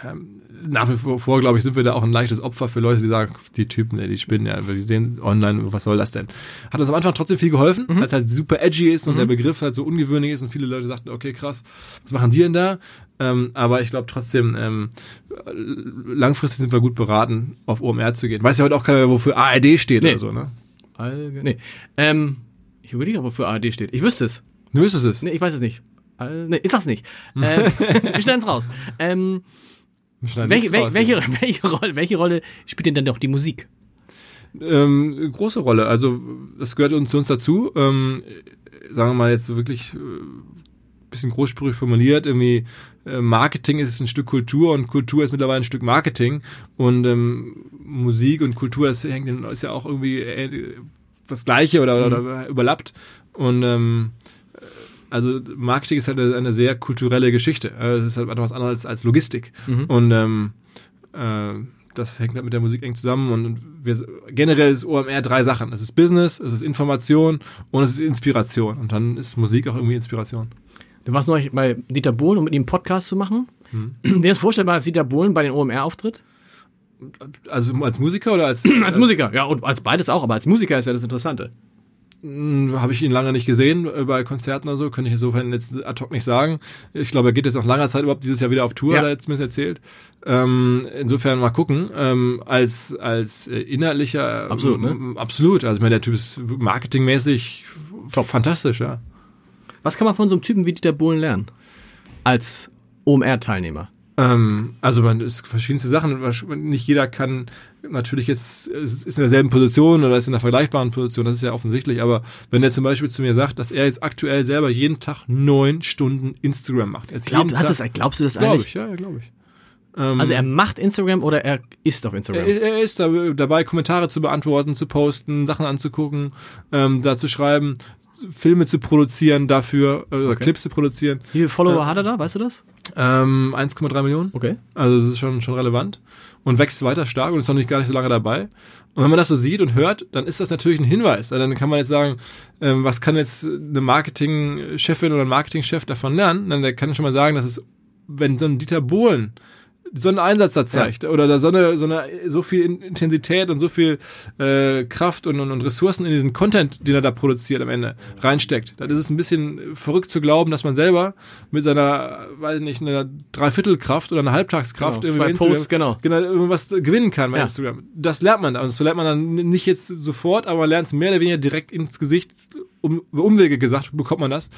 ähm, nach wie vor, glaube ich, sind wir da auch ein leichtes Opfer für Leute, die sagen, die Typen, die spinnen ja, die sehen online, was soll das denn? Hat uns am Anfang trotzdem viel geholfen, weil es halt super edgy ist und der Begriff halt so ungewöhnlich ist und viele Leute sagten, okay, krass, was machen die denn da? Ähm, aber ich glaube trotzdem, ähm, langfristig sind wir gut beraten, auf OMR zu gehen. Weiß ja heute auch keiner, wofür ARD steht Nee. oder so, ne? Allge nee. Ähm, ich überlege, wofür ARD steht. Ich wüsste es. Du wüsstest es. Nee, ich weiß es nicht. All, nee, ich sag's nicht. Ähm, wir schneiden's raus. Ähm, welche, nichts welche, welche, Rolle, welche Rolle spielt denn dann doch die Musik? Ähm, große Rolle. Also das gehört uns zu uns dazu. Ähm, sagen wir mal jetzt wirklich äh, bisschen großsprüchig formuliert. Irgendwie äh, Marketing ist ein Stück Kultur und Kultur ist mittlerweile ein Stück Marketing und ähm, Musik und Kultur das hängt ist ja auch irgendwie äh, das Gleiche oder, oder überlappt und ähm, also Marketing ist halt eine, eine sehr kulturelle Geschichte. Es ist halt etwas anderes als, als Logistik. Und ähm, äh, das hängt halt mit der Musik eng zusammen. Und wir, generell ist OMR drei Sachen. Es ist Business, es ist Information und es ist Inspiration. Und dann ist Musik auch irgendwie Inspiration. Du warst neulich bei Dieter Bohlen, um mit ihm einen Podcast zu machen. Hm. Wäre es vorstellbar, dass Dieter Bohlen bei den OMR auftritt? Also als Musiker oder als Als Musiker, ja, und als beides auch, aber als Musiker ist ja das Interessante. Hm, Habe ich ihn lange nicht gesehen äh, bei Konzerten oder so, könnte ich insofern jetzt ad hoc nicht sagen. Ich glaube, er geht jetzt nach langer Zeit überhaupt dieses Jahr wieder auf Tour, Ja. hat er jetzt mir erzählt. Ähm, insofern mal gucken. Ähm, als als äh, inhaltlicher Absolut, ne? absolut. Also ich meine, der Typ ist marketingmäßig top fantastisch, ja. Was kann man von so einem Typen wie Dieter Bohlen lernen? Als OMR-Teilnehmer. Ähm, also man ist verschiedenste Sachen. Nicht jeder kann natürlich jetzt ist in derselben Position oder ist in einer vergleichbaren Position. Das ist ja offensichtlich. Aber wenn er zum Beispiel zu mir sagt, dass er jetzt aktuell selber jeden Tag neun Stunden Instagram macht. Glaub, Tag- du's- glaubst du das Glaube eigentlich? ich, ja, glaube ich. Ähm, Also er macht Instagram oder er ist auf Instagram? er, er ist da, dabei, Kommentare zu beantworten, zu posten, Sachen anzugucken, ähm, da zu schreiben, Filme zu produzieren dafür, äh, oder Okay. Clips zu produzieren. Wie viele Follower hat er da? Weißt du das? Ähm, 1,3 Millionen. Okay. Also das ist schon, schon relevant und wächst weiter stark und ist noch nicht gar nicht so lange dabei. Und wenn man das so sieht und hört, dann ist das natürlich ein Hinweis. Also Dann kann man jetzt sagen, ähm, was kann jetzt eine Marketingchefin oder ein Marketingchef davon lernen? Dann der kann schon mal sagen, dass es, wenn so ein Dieter Bohlen so einen Einsatz da zeigt oder da so eine, so eine so viel In- Intensität und so viel äh, Kraft und, und, und Ressourcen in diesen Content, den er da produziert am Ende reinsteckt, dann ist es ein bisschen verrückt zu glauben, dass man selber mit seiner, weiß nicht, einer Dreiviertelkraft oder einer Halbtagskraft Genau, irgendwie bei Posts, genau. genau irgendwas gewinnen kann bei Ja. Instagram. Das lernt man da und das lernt man dann nicht jetzt sofort, aber man lernt es mehr oder weniger direkt ins Gesicht um, Umwege gesagt, bekommt man das.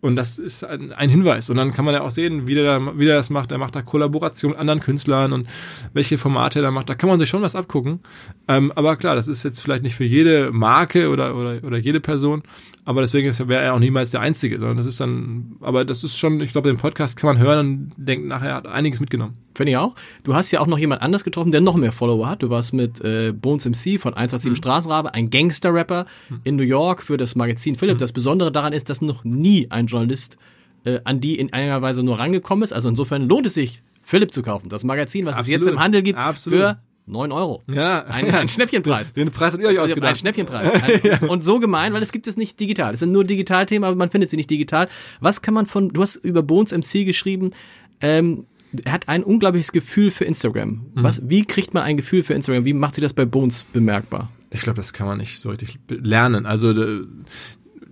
Und das ist ein, ein Hinweis. Und dann kann man ja auch sehen, wie der, da, wie der das macht. Er macht da Kollaboration mit anderen Künstlern und welche Formate er da macht. Da kann man sich schon was abgucken. Ähm, aber klar, das ist jetzt vielleicht nicht für jede Marke oder, oder, oder jede Person. Aber deswegen wäre er auch niemals der Einzige, sondern das ist dann, aber das ist schon, ich glaube, den Podcast kann man hören und denkt nachher, er hat einiges mitgenommen. Finde ich auch. Du hast ja auch noch jemand anders getroffen, der noch mehr Follower hat. Du warst mit äh, Bones MC von 187 Mhm. Straßenrabe, ein Gangster-Rapper in New York für das Magazin Mhm. Philipp. Das Besondere daran ist, dass noch nie ein Journalist äh, an die in einer Weise nur rangekommen ist. Also insofern lohnt es sich, Philipp zu kaufen. Das Magazin, was es Absolut. jetzt im Handel gibt, Absolut. für 9 Euro. Ja. Ein, ein Schnäppchenpreis. Den Preis habt ihr euch Also ausgedacht. Ein Schnäppchenpreis. Ein, Und so gemein, weil es gibt es nicht digital. Es sind nur Digitalthemen, aber man findet sie nicht digital. Was kann man von, du hast über Bones MC geschrieben, ähm, er hat ein unglaubliches Gefühl für Instagram. Mhm. Was, wie kriegt man ein Gefühl für Instagram? Wie macht sich das bei Bones bemerkbar? Ich glaube, das kann man nicht so richtig lernen. Also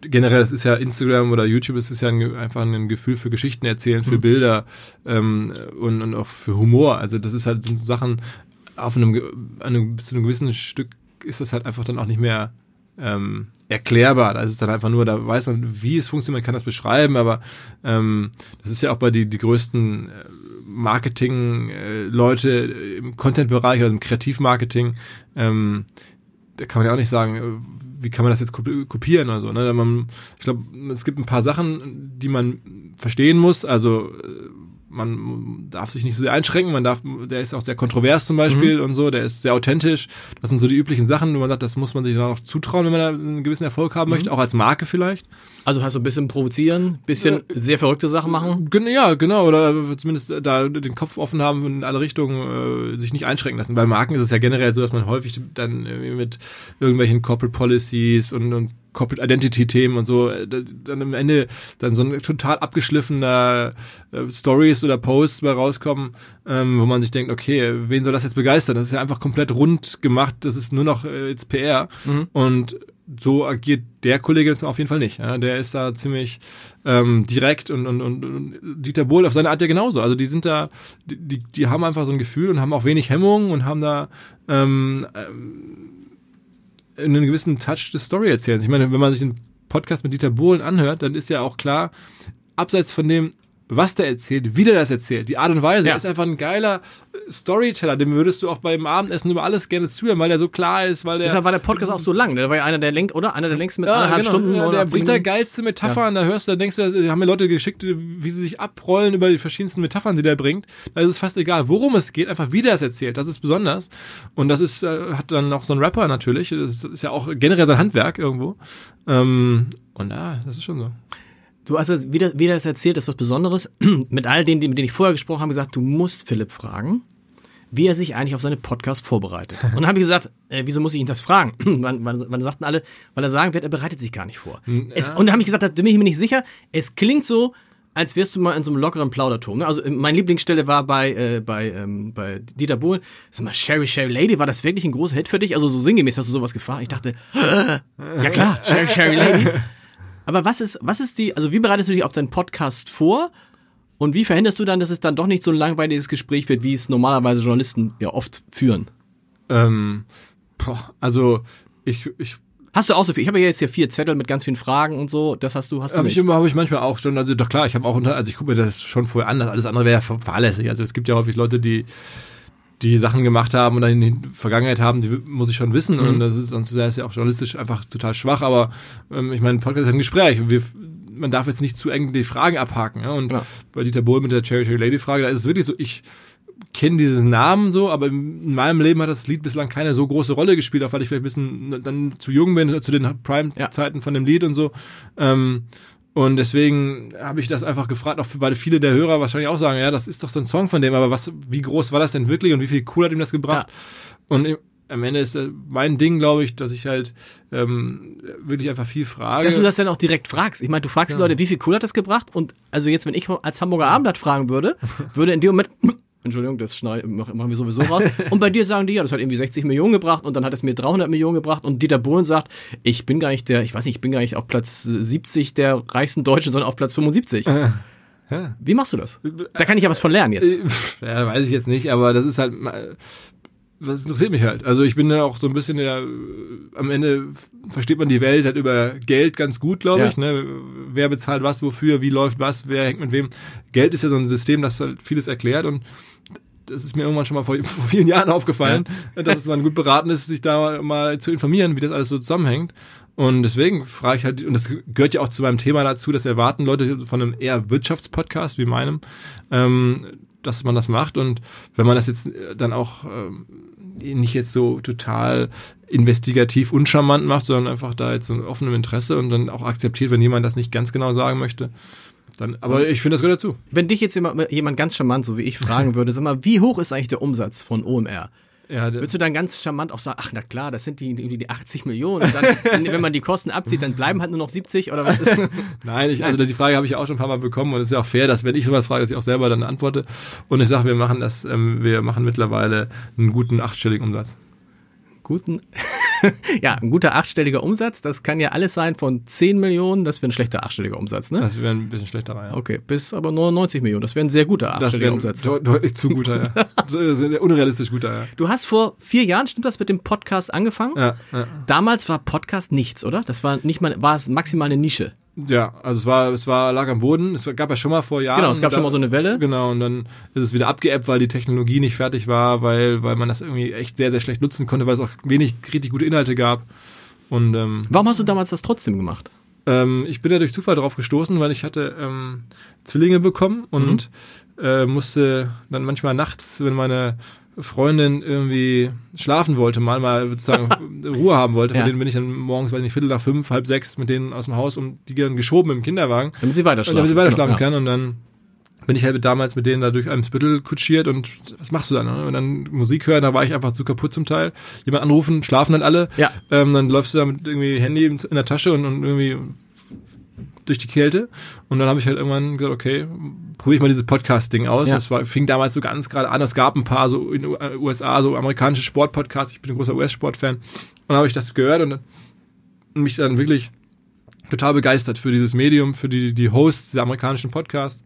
generell, das ist ja Instagram oder YouTube, es ist ja ein, einfach ein Gefühl für Geschichten erzählen, für Bilder ähm, und, und auch für Humor. Also das ist halt sind so Sachen auf einem, einem bis zu einem gewissen Stück ist das halt einfach dann auch nicht mehr ähm, erklärbar. Da ist es dann einfach nur, da weiß man, wie es funktioniert, man kann das beschreiben, aber ähm, das ist ja auch bei die, die größten äh, Marketing-Leute im Content-Bereich, also im Kreativmarketing, ähm, da kann man ja auch nicht sagen, äh, wie kann man das jetzt kopi- kopieren oder so. Ne? Man, ich glaube, es gibt ein paar Sachen, die man verstehen muss. Also äh, man darf sich nicht so sehr einschränken, man darf, der ist auch sehr kontrovers zum Beispiel und so, der ist sehr authentisch. Das sind so die üblichen Sachen, wo man sagt, das muss man sich dann auch zutrauen, wenn man da einen gewissen Erfolg haben möchte, auch als Marke vielleicht. Also heißt so ein bisschen provozieren, bisschen sehr verrückte Sachen machen. Ja, genau, oder zumindest da den Kopf offen haben und in alle Richtungen äh, sich nicht einschränken lassen. Bei Marken ist es ja generell so, dass man häufig dann mit irgendwelchen Corporate Policies und, und Corporate Identity Themen und so äh, da- dann am Ende dann so ein total abgeschliffener äh, Stories oder Posts bei rauskommen, ähm, wo man sich denkt, okay, wen soll das jetzt begeistern? Das ist ja einfach komplett rund gemacht, das ist nur noch äh, jetzt PR und so agiert der Kollege jetzt auf jeden Fall nicht. Ja? Der ist da ziemlich ähm, direkt und, und, und, und Dieter Bohlen auf seine Art ja genauso. Also die sind da, die, die, die haben einfach so ein Gefühl und haben auch wenig Hemmungen und haben da ähm, ähm, einen gewissen Touch des Story erzählens. Ich meine, wenn man sich den Podcast mit Dieter Bohlen anhört, dann ist ja auch klar, abseits von dem, was der erzählt, wie der das erzählt, die Art und Weise, Ja. er ist einfach ein geiler äh, Storyteller, dem würdest du auch beim Abendessen über alles gerne zuhören, weil der so klar ist, weil der Deshalb war der Podcast auch so lang. Der war ja einer der längst, oder? Einer der längsten mit anderthalb Stunden. Ja, oder der 10 bringt da geilste Metaphern, da hörst du, da denkst du, da haben mir Leute geschickt, wie sie sich abrollen über die verschiedensten Metaphern, die der bringt. Da ist es fast egal, worum es geht, einfach wie der es erzählt. Das ist besonders. Und das ist, äh, hat dann noch so ein Rapper natürlich. Das ist ja auch generell sein Handwerk irgendwo. Ähm, und ja, das ist schon so. Du hast das, wie, das, wie das erzählt, ist was Besonderes. Mit all denen, mit denen ich vorher gesprochen habe, gesagt, du musst Philipp fragen, wie er sich eigentlich auf seine Podcast vorbereitet. Und dann habe ich gesagt, äh, wieso muss ich ihn das fragen? Wann, wann, wann sagten alle, weil er sagen wird, er bereitet sich gar nicht vor. Es, und dann habe ich gesagt, da bin ich mir nicht sicher. Es klingt so, als wärst du mal in so einem lockeren Plauderton. Ne? Also äh, meine Lieblingsstelle war bei, äh, bei, ähm, bei Dieter Bohlen. Sag mal, Sherry, Sherry Lady, war das wirklich ein großer Hit für dich? Also so sinngemäß hast du sowas gefragt. Ich dachte, ja klar, Sherry, Sherry Lady. Aber was ist, was ist die, also wie bereitest du dich auf deinen Podcast vor? Und wie verhinderst du dann, dass es dann doch nicht so ein langweiliges Gespräch wird, wie es normalerweise Journalisten ja oft führen? Ähm, boah, also ich, ich Hast du auch so viel? Ich habe ja jetzt hier vier Zettel mit ganz vielen Fragen und so. Das hast du, hast du Habe nicht. ich habe ich manchmal auch schon. Also doch klar, ich habe auch unter, also ich gucke mir das schon vorher an. Das alles andere wäre ja fahrlässig. Also es gibt ja häufig Leute, die die Sachen gemacht haben und dann in der Vergangenheit haben, die muss ich schon wissen. Und das ist sonst wäre es ja auch journalistisch einfach total schwach. Aber ähm, ich meine, Podcast ist ein Gespräch. Wir, man darf jetzt nicht zu eng die Fragen abhaken. Ja? Und Ja. bei Dieter Bohl mit der Cherry Cherry Lady Frage, da ist es wirklich so, ich kenne diesen Namen so, aber in meinem Leben hat das Lied bislang keine so große Rolle gespielt, auch weil ich vielleicht ein bisschen dann zu jung bin, zu den Prime-Zeiten von dem Lied und so. Ähm, und deswegen habe ich das einfach gefragt, auch weil viele der Hörer wahrscheinlich auch sagen, ja, das ist doch so ein Song von dem, aber was, wie groß war das denn wirklich und wie viel cool hat ihm das gebracht? Und im- am Ende ist äh, mein Ding, glaube ich, dass ich halt ähm, wirklich einfach viel frage. Dass du das dann auch direkt fragst. Ich meine, du fragst die Leute, wie viel cool hat das gebracht? Und also jetzt, wenn ich als Hamburger Abendblatt fragen würde, würde in dem Moment, Entschuldigung, das schneid, mach- machen wir sowieso raus. Und bei dir sagen die, ja, das hat irgendwie 60 Millionen gebracht und dann hat es mir 300 Millionen gebracht und Dieter Bohlen sagt, ich bin gar nicht der, ich weiß nicht, ich bin gar nicht auf Platz 70 der reichsten Deutschen, sondern auf Platz 75. Wie machst du das? Da kann ich ja was von lernen jetzt. Äh, Ja, weiß ich jetzt nicht, aber das ist halt, was interessiert mich halt. Also ich bin ja auch so ein bisschen der, äh, am Ende versteht man die Welt halt über Geld ganz gut, glaube Ja. ich. Ne? Wer bezahlt was, wofür, wie läuft was, wer hängt mit wem. Geld ist ja so ein System, das halt vieles erklärt und das ist mir irgendwann schon mal vor, vor vielen Jahren aufgefallen, dass man gut beraten ist, sich da mal zu informieren, wie das alles so zusammenhängt. Und deswegen frage ich halt, und das gehört ja auch zu meinem Thema dazu, dass erwarten Leute von einem eher Wirtschaftspodcast wie meinem, ähm, dass man das macht. Und wenn man das jetzt äh, dann auch ähm, nicht jetzt so total investigativ uncharmant macht, sondern einfach da jetzt so ein offenem Interesse und dann auch akzeptiert, wenn jemand das nicht ganz genau sagen möchte, dann, aber ich finde, das gehört dazu. Wenn dich jetzt jemand, jemand ganz charmant, so wie ich, fragen würde, sag mal, wie hoch ist eigentlich der Umsatz von OMR? Ja, Würdest du dann ganz charmant auch sagen, ach na klar, das sind die, irgendwie die 80 Millionen. Und dann, wenn man die Kosten abzieht, dann bleiben halt nur noch 70 oder was ist? Nein, ich, also die Frage habe ich ja auch schon ein paar Mal bekommen und es ist ja auch fair, dass wenn ich sowas frage, dass ich auch selber dann antworte. Und ich sage, wir machen das, ähm, wir machen mittlerweile einen guten achtstelligen Umsatz. Guten, ja, ein guter achtstelliger Umsatz, das kann ja alles sein von 10 Millionen, das wäre ein schlechter achtstelliger Umsatz, ne? Das wäre ein bisschen schlechter. Ja. Okay, bis aber 99 Millionen, das wäre ein sehr guter Das achtstelliger wäre Umsatz. de deutlich zu guter, ja. Das unrealistisch guter, ja. Du hast vor vier Jahren, stimmt das, mit dem Podcast angefangen? Ja, ja. Damals war Podcast nichts, oder? Das war nicht mal, war es maximal eine Nische. Ja, also es war, es war, lag am Boden. Es gab ja schon mal vor Jahren. Genau, es gab da- schon mal so eine Welle. Genau, und dann ist es wieder abgeebbt, weil die Technologie nicht fertig war, weil, weil man das irgendwie echt sehr, sehr schlecht nutzen konnte, weil es auch wenig richtig gute Inhalte gab. Und ähm, Warum hast du damals das trotzdem gemacht? ähm, ich bin ja durch Zufall drauf gestoßen, weil ich hatte ähm, Zwillinge bekommen und äh, musste dann manchmal nachts, wenn meine Freundin irgendwie schlafen wollte, mal mal sozusagen Ruhe haben wollte, von Ja. denen bin ich dann morgens, weiß nicht, Viertel nach fünf, halb sechs mit denen aus dem Haus und die dann geschoben im Kinderwagen. Damit sie weiter schlafen. Damit sie weiter schlafen Genau, ja. kann und dann bin ich halt damals mit denen da durch Eimsbüttel kutschiert und was machst du dann? ne? Und dann Musik hören, da war ich einfach zu kaputt zum Teil. Jemand anrufen, schlafen dann alle. Ja. Ähm, dann läufst du da mit irgendwie Handy in der Tasche und, und irgendwie durch die Kälte. Und dann habe ich halt irgendwann gesagt, okay, probiere ich mal dieses Podcast-Ding aus. Ja. Das war, fing damals so ganz gerade an. Es gab ein paar so in den USA, so amerikanische Sportpodcasts. Ich bin ein großer US-Sportfan. Und dann habe ich das gehört und mich dann wirklich total begeistert für dieses Medium, für die, die Hosts dieser amerikanischen Podcasts.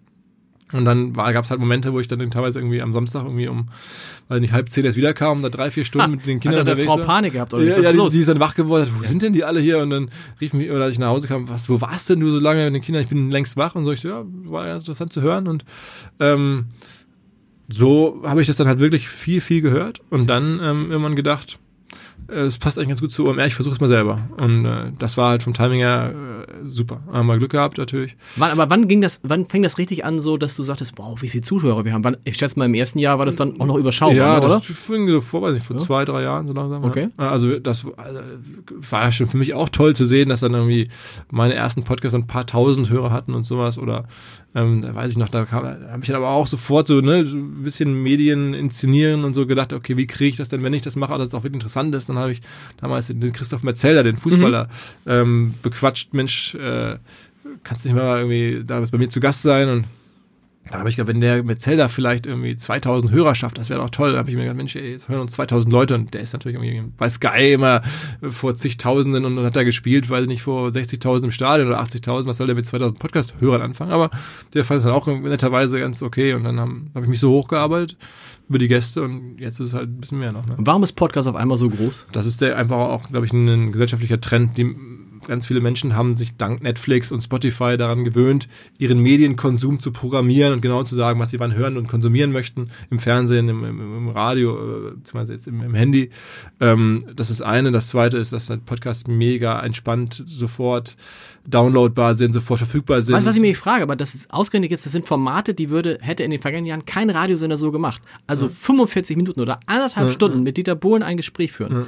Und dann gab es halt Momente, wo ich dann teilweise irgendwie am Samstag irgendwie um, weil nicht halb zehn erst wiederkam, da drei, vier Stunden mit den Kindern Hat da der unterwegs Frau. Panik gehabt oder Ja, ja ist die, die ist dann wach geworden, hat, wo sind denn die alle hier? Und dann rief mich, oder als ich nach Hause kam, was, wo warst denn du so lange mit den Kindern? Ich bin längst wach und so. Ich so, ja, war ja interessant zu hören. Und ähm, so habe ich das dann halt wirklich viel, viel gehört und dann ähm, irgendwann gedacht, es passt eigentlich ganz gut zu OMR, ich versuche es mal selber. Und äh, das war halt vom Timing her äh, super. Haben mal Glück gehabt natürlich. Wann, aber wann ging das, wann fing das richtig an, so dass du sagtest, wow, wie viele Zuhörer wir haben? Wann, ich schätze mal, im ersten Jahr war das dann auch noch überschaubar, ja, oder? das fing so vor, weiß nicht, vor zwei, drei Jahren so langsam. Okay. Ja. Also das also, war ja schon für mich auch toll zu sehen, dass dann irgendwie meine ersten Podcasts ein paar tausend Hörer hatten und sowas. Oder ähm, da weiß ich noch, da, kam- da habe ich dann aber auch sofort so, ne, so ein bisschen Medien inszenieren und so gedacht, okay, wie kriege ich das denn, wenn ich das mache, dass es auch wirklich interessant ist. Dann habe ich damals den Christoph Metzelder, den Fußballer, Mhm. ähm, bequatscht, Mensch, äh, kannst nicht mal irgendwie da bei mir zu Gast sein und dann habe ich gedacht, wenn der mit Zelda vielleicht irgendwie 2000 Hörer schafft, das wäre doch toll. Dann habe ich mir gedacht, Mensch, ey, jetzt hören uns 2000 Leute und der ist natürlich irgendwie bei Sky immer vor zigtausenden und dann hat er gespielt, weiß ich nicht, vor 60.000 im Stadion oder 80.000. Was soll der mit 2000 Podcast-Hörern anfangen? Aber der fand es dann auch netterweise ganz okay und dann habe hab ich mich so hochgearbeitet über die Gäste und jetzt ist es halt ein bisschen mehr noch. Ne? Warum ist Podcast auf einmal so groß? Das ist der einfach auch, glaube ich, ein gesellschaftlicher Trend, die ganz viele Menschen haben sich dank Netflix und Spotify daran gewöhnt, ihren Medienkonsum zu programmieren und genau zu sagen, was sie wann hören und konsumieren möchten, im Fernsehen, im, im, im Radio, äh, beziehungsweise jetzt im, im Handy. Ähm, das ist eine. Das zweite ist, dass Podcasts mega entspannt sofort downloadbar sind, sofort verfügbar sind. Weißt du, was ich mich frage? Aber das ist ausgerechnet jetzt, das sind Formate, die würde, hätte in den vergangenen Jahren kein Radiosender so gemacht. Also ja. 45 Minuten oder anderthalb ja. Stunden mit Dieter Bohlen ein Gespräch führen. Ja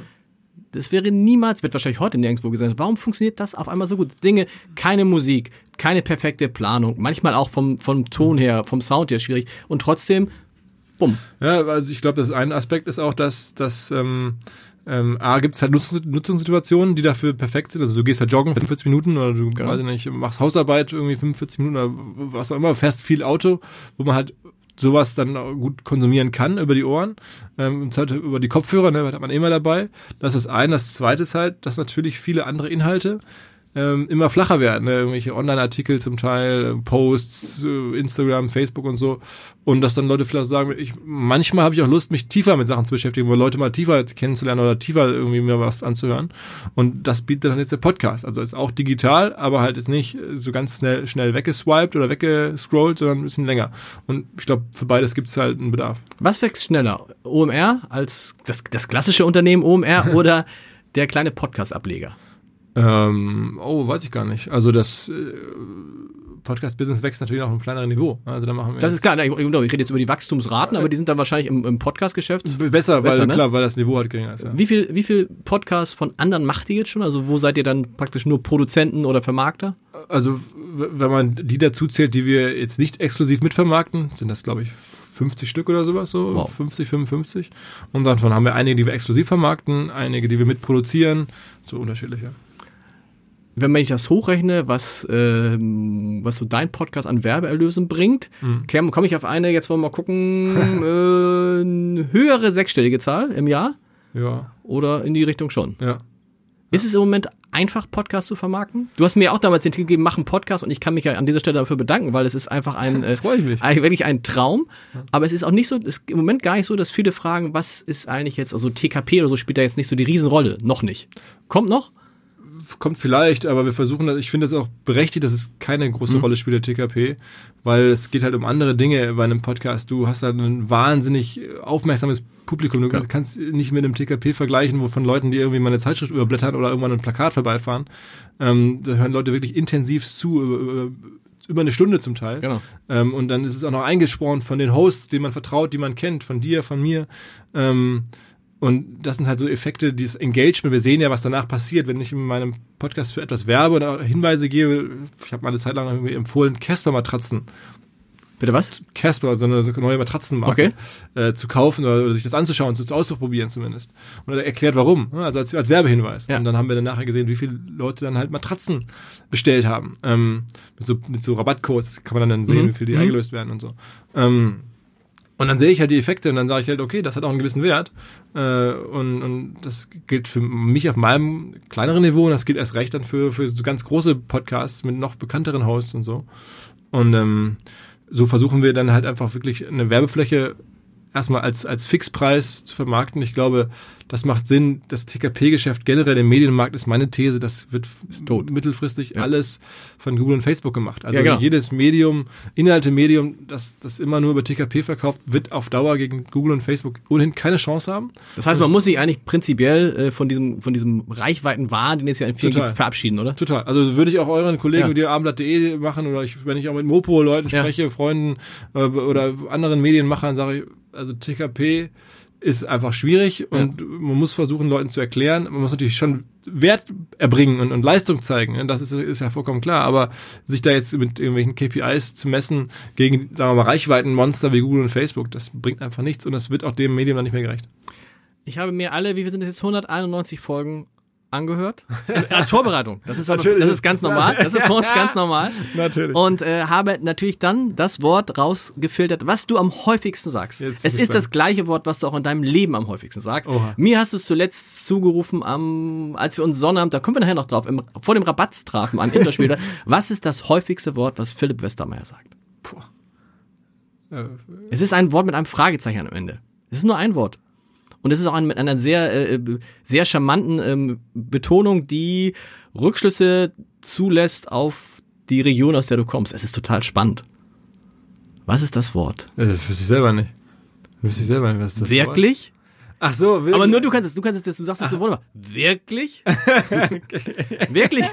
das wäre niemals, wird wahrscheinlich heute nirgendwo gesagt. Warum funktioniert das auf einmal so gut? Dinge, keine Musik, keine perfekte Planung, manchmal auch vom, vom Ton her, vom Sound her schwierig und trotzdem, bumm. Ja, also ich glaube, das ein Aspekt ist auch, dass, dass ähm, ähm, A, gibt es halt Nutzungs Nutzungssituationen, die dafür perfekt sind. Also du gehst halt joggen 45 Minuten oder du genau. weiß nicht, machst Hausarbeit irgendwie 45 Minuten oder was auch immer, fährst viel Auto, wo man halt sowas dann gut konsumieren kann über die Ohren, ähm, über die Kopfhörer, ne, hat man immer dabei. Das ist ein. Das zweite ist halt, dass natürlich viele andere Inhalte ähm, immer flacher werden. Ne? Irgendwelche Online-Artikel zum Teil, äh, Posts, äh, Instagram, Facebook und so. Und dass dann Leute vielleicht sagen, ich, manchmal habe ich auch Lust, mich tiefer mit Sachen zu beschäftigen, wo Leute mal tiefer kennenzulernen oder tiefer irgendwie mir was anzuhören. Und das bietet dann jetzt der Podcast. Also ist auch digital, aber halt jetzt nicht so ganz schnell, schnell weggeswiped oder weggescrollt, sondern ein bisschen länger. Und ich glaube, für beides gibt es halt einen Bedarf. Was wächst schneller? OMR als das, das klassische Unternehmen OMR oder der kleine Podcast-Ableger? Ähm, oh, weiß ich gar nicht. Also das äh, Podcast-Business wächst natürlich auf einem kleineren Niveau. Also da machen wir das ist klar, ich, ich rede jetzt über die Wachstumsraten, aber die sind dann wahrscheinlich im, im Podcast-Geschäft besser, besser, weil ne? klar, weil das Niveau halt geringer ist. Ja. Wie viel, wie viel Podcasts von anderen macht ihr jetzt schon? Also wo seid ihr dann praktisch nur Produzenten oder Vermarkter? Also wenn man die dazu zählt, die wir jetzt nicht exklusiv mitvermarkten, sind das glaube ich 50 Stück oder sowas, so wow. 50, 55. Und davon haben wir einige, die wir exklusiv vermarkten, einige, die wir mitproduzieren, so unterschiedliche wenn man ich das hochrechne, was, ähm, was so dein Podcast an Werbeerlösen bringt, mhm. komme ich auf eine, jetzt wollen wir mal gucken, äh, höhere sechsstellige Zahl im Jahr. Ja. Oder in die Richtung schon. Ja. Ist es im Moment einfach, Podcast zu vermarkten? Du hast mir auch damals den Titel gegeben, mach einen Podcast und ich kann mich ja an dieser Stelle dafür bedanken, weil es ist einfach ein, äh, Freu ich mich. Ein, wirklich ein Traum. Aber es ist auch nicht so, es ist im Moment gar nicht so, dass viele fragen, was ist eigentlich jetzt, also TKP oder so spielt da jetzt nicht so die Riesenrolle. Noch nicht. Kommt noch? Kommt vielleicht, aber wir versuchen das, ich finde das auch berechtigt, dass es keine große mhm. Rolle spielt, der TKP, weil es geht halt um andere Dinge bei einem Podcast. Du hast halt ein wahnsinnig aufmerksames Publikum. Du ja. kannst nicht mit einem TKP vergleichen, wo von Leuten, die irgendwie mal eine Zeitschrift überblättern oder irgendwann ein Plakat vorbeifahren. Ähm, da hören Leute wirklich intensiv zu, über, über eine Stunde zum Teil. Genau. Ähm, und dann ist es auch noch eingesprochen von den Hosts, denen man vertraut, die man kennt, von dir, von mir. Ähm, und das sind halt so Effekte, dieses Engagement. Wir sehen ja, was danach passiert, wenn ich in meinem Podcast für etwas werbe oder Hinweise gebe. Ich habe mal eine Zeit lang irgendwie empfohlen, Casper-Matratzen. Bitte was? Casper, so eine neue Matratzenmarke okay. äh, zu kaufen oder, oder, sich das anzuschauen, zu, zu auszuprobieren zumindest. Und er erklärt warum, ne? also als, als Werbehinweis. Ja. Und dann haben wir dann nachher gesehen, wie viele Leute dann halt Matratzen bestellt haben. Ähm, mit, so, mit so Rabattcodes kann man dann sehen, mhm. wie viel die mhm. eingelöst werden und so. Ähm, und dann sehe ich halt die Effekte und dann sage ich halt, okay, das hat auch einen gewissen Wert. Äh, und, und das gilt für mich auf meinem kleineren Niveau und das gilt erst recht dann für, für so ganz große Podcasts mit noch bekannteren Hosts und so. Und ähm, so versuchen wir dann halt einfach wirklich eine Werbefläche erstmal als, als Fixpreis zu vermarkten. Ich glaube, das macht Sinn. Das TKP-Geschäft generell im Medienmarkt ist meine These, das wird tot. mittelfristig ja. alles von Google und Facebook gemacht. Also ja, genau. jedes Medium, Inhalte-Medium, das, das immer nur über TKP verkauft, wird auf Dauer gegen Google und Facebook ohnehin keine Chance haben. Das heißt, man muss sich eigentlich prinzipiell äh, von diesem, von diesem Reichweitenwahn, den es ja in vielen gibt, verabschieden, oder? Total. Also würde ich auch euren Kollegen ja. die abendblatt.de machen oder ich, wenn ich auch mit Mopo-Leuten spreche, Freunden äh, oder anderen Medienmachern, sage ich, also TKP ist einfach schwierig und ja. man muss versuchen, Leuten zu erklären. Man muss natürlich schon Wert erbringen und, und Leistung zeigen. Ne? Das ist, ist ja vollkommen klar. Aber sich da jetzt mit irgendwelchen KPIs zu messen gegen, sagen wir mal, Reichweitenmonster wie Google und Facebook, das bringt einfach nichts und das wird auch dem Medium dann nicht mehr gerecht. Ich habe mir alle, wie wir sind jetzt 191 Folgen angehört. Als Vorbereitung. Das ist aber, Natürlich. das ist ganz normal. Das ist bei uns ganz normal. Natürlich. Und äh, habe natürlich dann das Wort rausgefiltert, was du am häufigsten sagst. Es ist das gleiche Wort, was du auch in deinem Leben am häufigsten sagst. Oha. Mir hast du es zuletzt zugerufen, am, als wir uns Sonnabend, da kommen wir nachher noch drauf, im, vor dem Rabatz trafen an Interspieler. was ist das häufigste Wort, was Philipp Westermeier sagt? Äh, Es ist ein Wort mit einem Fragezeichen am Ende. Es ist nur ein Wort. Und es ist auch ein, mit einer sehr, äh, sehr charmanten ähm, Betonung, die Rückschlüsse zulässt auf die Region, aus der du kommst. Es ist total spannend. Was ist das Wort? äh, das wüsste ich selber nicht. Wüsste ich selber nicht, was das Wirklich? Ach so, wirklich. Aber nur du kannst es, du kannst es, du sagst es so wunderbar. Wirklich? Wirklich?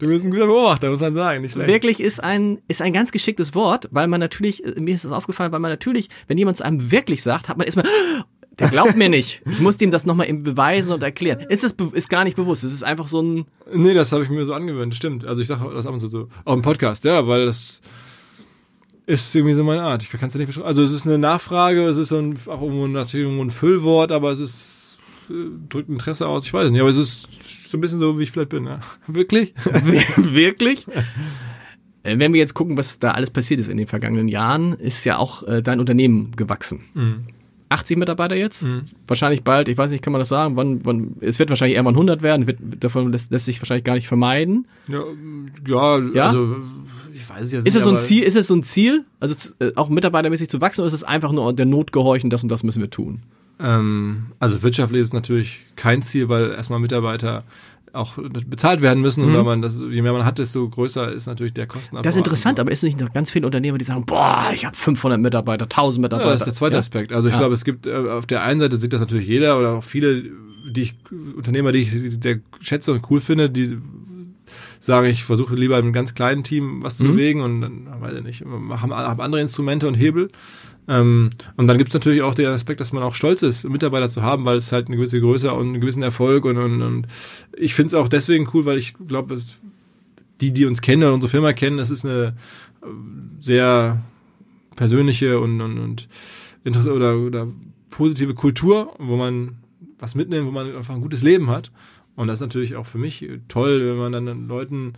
du bist ein guter Beobachter, muss man sagen. Nicht schlecht. Wirklich ist ein, ist ein ganz geschicktes Wort, weil man natürlich, äh, mir ist das aufgefallen, weil man natürlich, wenn jemand zu einem wirklich sagt, hat man erstmal, der glaubt mir nicht. Ich muss ihm das nochmal beweisen und erklären. Ist das be- ist gar nicht bewusst. Es ist einfach so ein, Nee, das habe ich mir so angewöhnt, stimmt. Also ich sage das ab und zu so. Auch im Podcast, ja, weil das ist irgendwie so meine Art. Ich kann es ja nicht beschreiben. Also es ist eine Nachfrage, es ist so ein, auch irgendwo natürlich irgendwo ein Füllwort, aber es ist äh, drückt Interesse aus. Ich weiß nicht, aber es ist so ein bisschen so, wie ich vielleicht bin. Ja. Wirklich? wirklich? Äh, Wenn wir jetzt gucken, was da alles passiert ist in den vergangenen Jahren, ist ja auch äh, dein Unternehmen gewachsen. 80 Mitarbeiter jetzt? Wahrscheinlich bald, ich weiß nicht, kann man das sagen? Wann, wann, es wird wahrscheinlich irgendwann 100 werden, wird, davon lässt, lässt sich wahrscheinlich gar nicht vermeiden. Ja, ja, Ja? also ich weiß es jetzt Ist nicht. es so ein Ziel, ist es so ein Ziel, also äh, auch mitarbeitermäßig zu wachsen, oder ist es einfach nur der Not gehorchen, das und das müssen wir tun? Ähm, also wirtschaftlich ist es natürlich kein Ziel, weil erstmal Mitarbeiter auch bezahlt werden müssen und weil man das, je mehr man hat, desto größer ist natürlich der Kostenabbau. Das ist interessant, aber ist es nicht noch ganz viele Unternehmer, die sagen, boah, ich habe 500 Mitarbeiter, 1000 Mitarbeiter. Ja, das ist der zweite Ja? Aspekt. Also ich Ja. glaube, es gibt äh, auf der einen Seite sieht das natürlich jeder oder auch viele, die ich Unternehmer, die ich sehr schätze und cool finde, die sagen, ich versuche lieber einem ganz kleinen Team was Mhm. zu bewegen und dann weiß ich nicht, haben, haben andere Instrumente und Hebel. Ähm, und dann gibt es natürlich auch den Aspekt, dass man auch stolz ist, Mitarbeiter zu haben, weil es halt eine gewisse Größe und einen gewissen Erfolg und, und, und ich finde es auch deswegen cool, weil ich glaube, die, die uns kennen oder unsere Firma kennen, das ist eine äh, sehr persönliche und, und, und Interesse oder, oder positive Kultur, wo man was mitnimmt, wo man einfach ein gutes Leben hat. Und das ist natürlich auch für mich toll, wenn man dann Leuten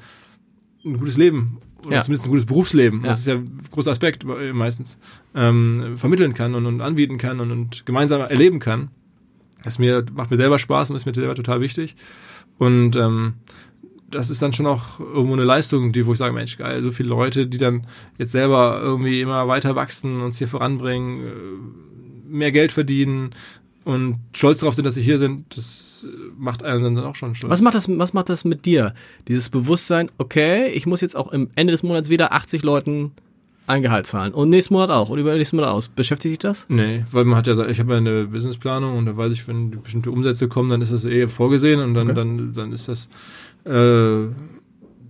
ein gutes Leben oder Ja. zumindest ein gutes Berufsleben, Ja. das ist ja ein großer Aspekt äh, meistens, ähm, vermitteln kann und, und anbieten kann und, und gemeinsam erleben kann. Das mir, macht mir selber Spaß und ist mir selber total wichtig. Und ähm, das ist dann schon auch irgendwo eine Leistung, die, wo ich sage, Mensch, geil, so viele Leute, die dann jetzt selber irgendwie immer weiter wachsen, uns hier voranbringen, äh, mehr Geld verdienen und stolz darauf sind, dass sie hier sind, das äh, macht einen dann auch schon stolz. Was macht das, was macht das mit dir? Dieses Bewusstsein, okay, ich muss jetzt auch im Ende des Monats wieder 80 Leuten ein Gehalt zahlen. Und nächsten Monat auch. Und übernächsten Monat aus. Beschäftigt dich das? Nee, weil man hat ja, ich habe ja eine Businessplanung und da weiß ich, wenn bestimmte Umsätze kommen, dann ist das eh vorgesehen und dann, Okay. dann, dann ist das, äh,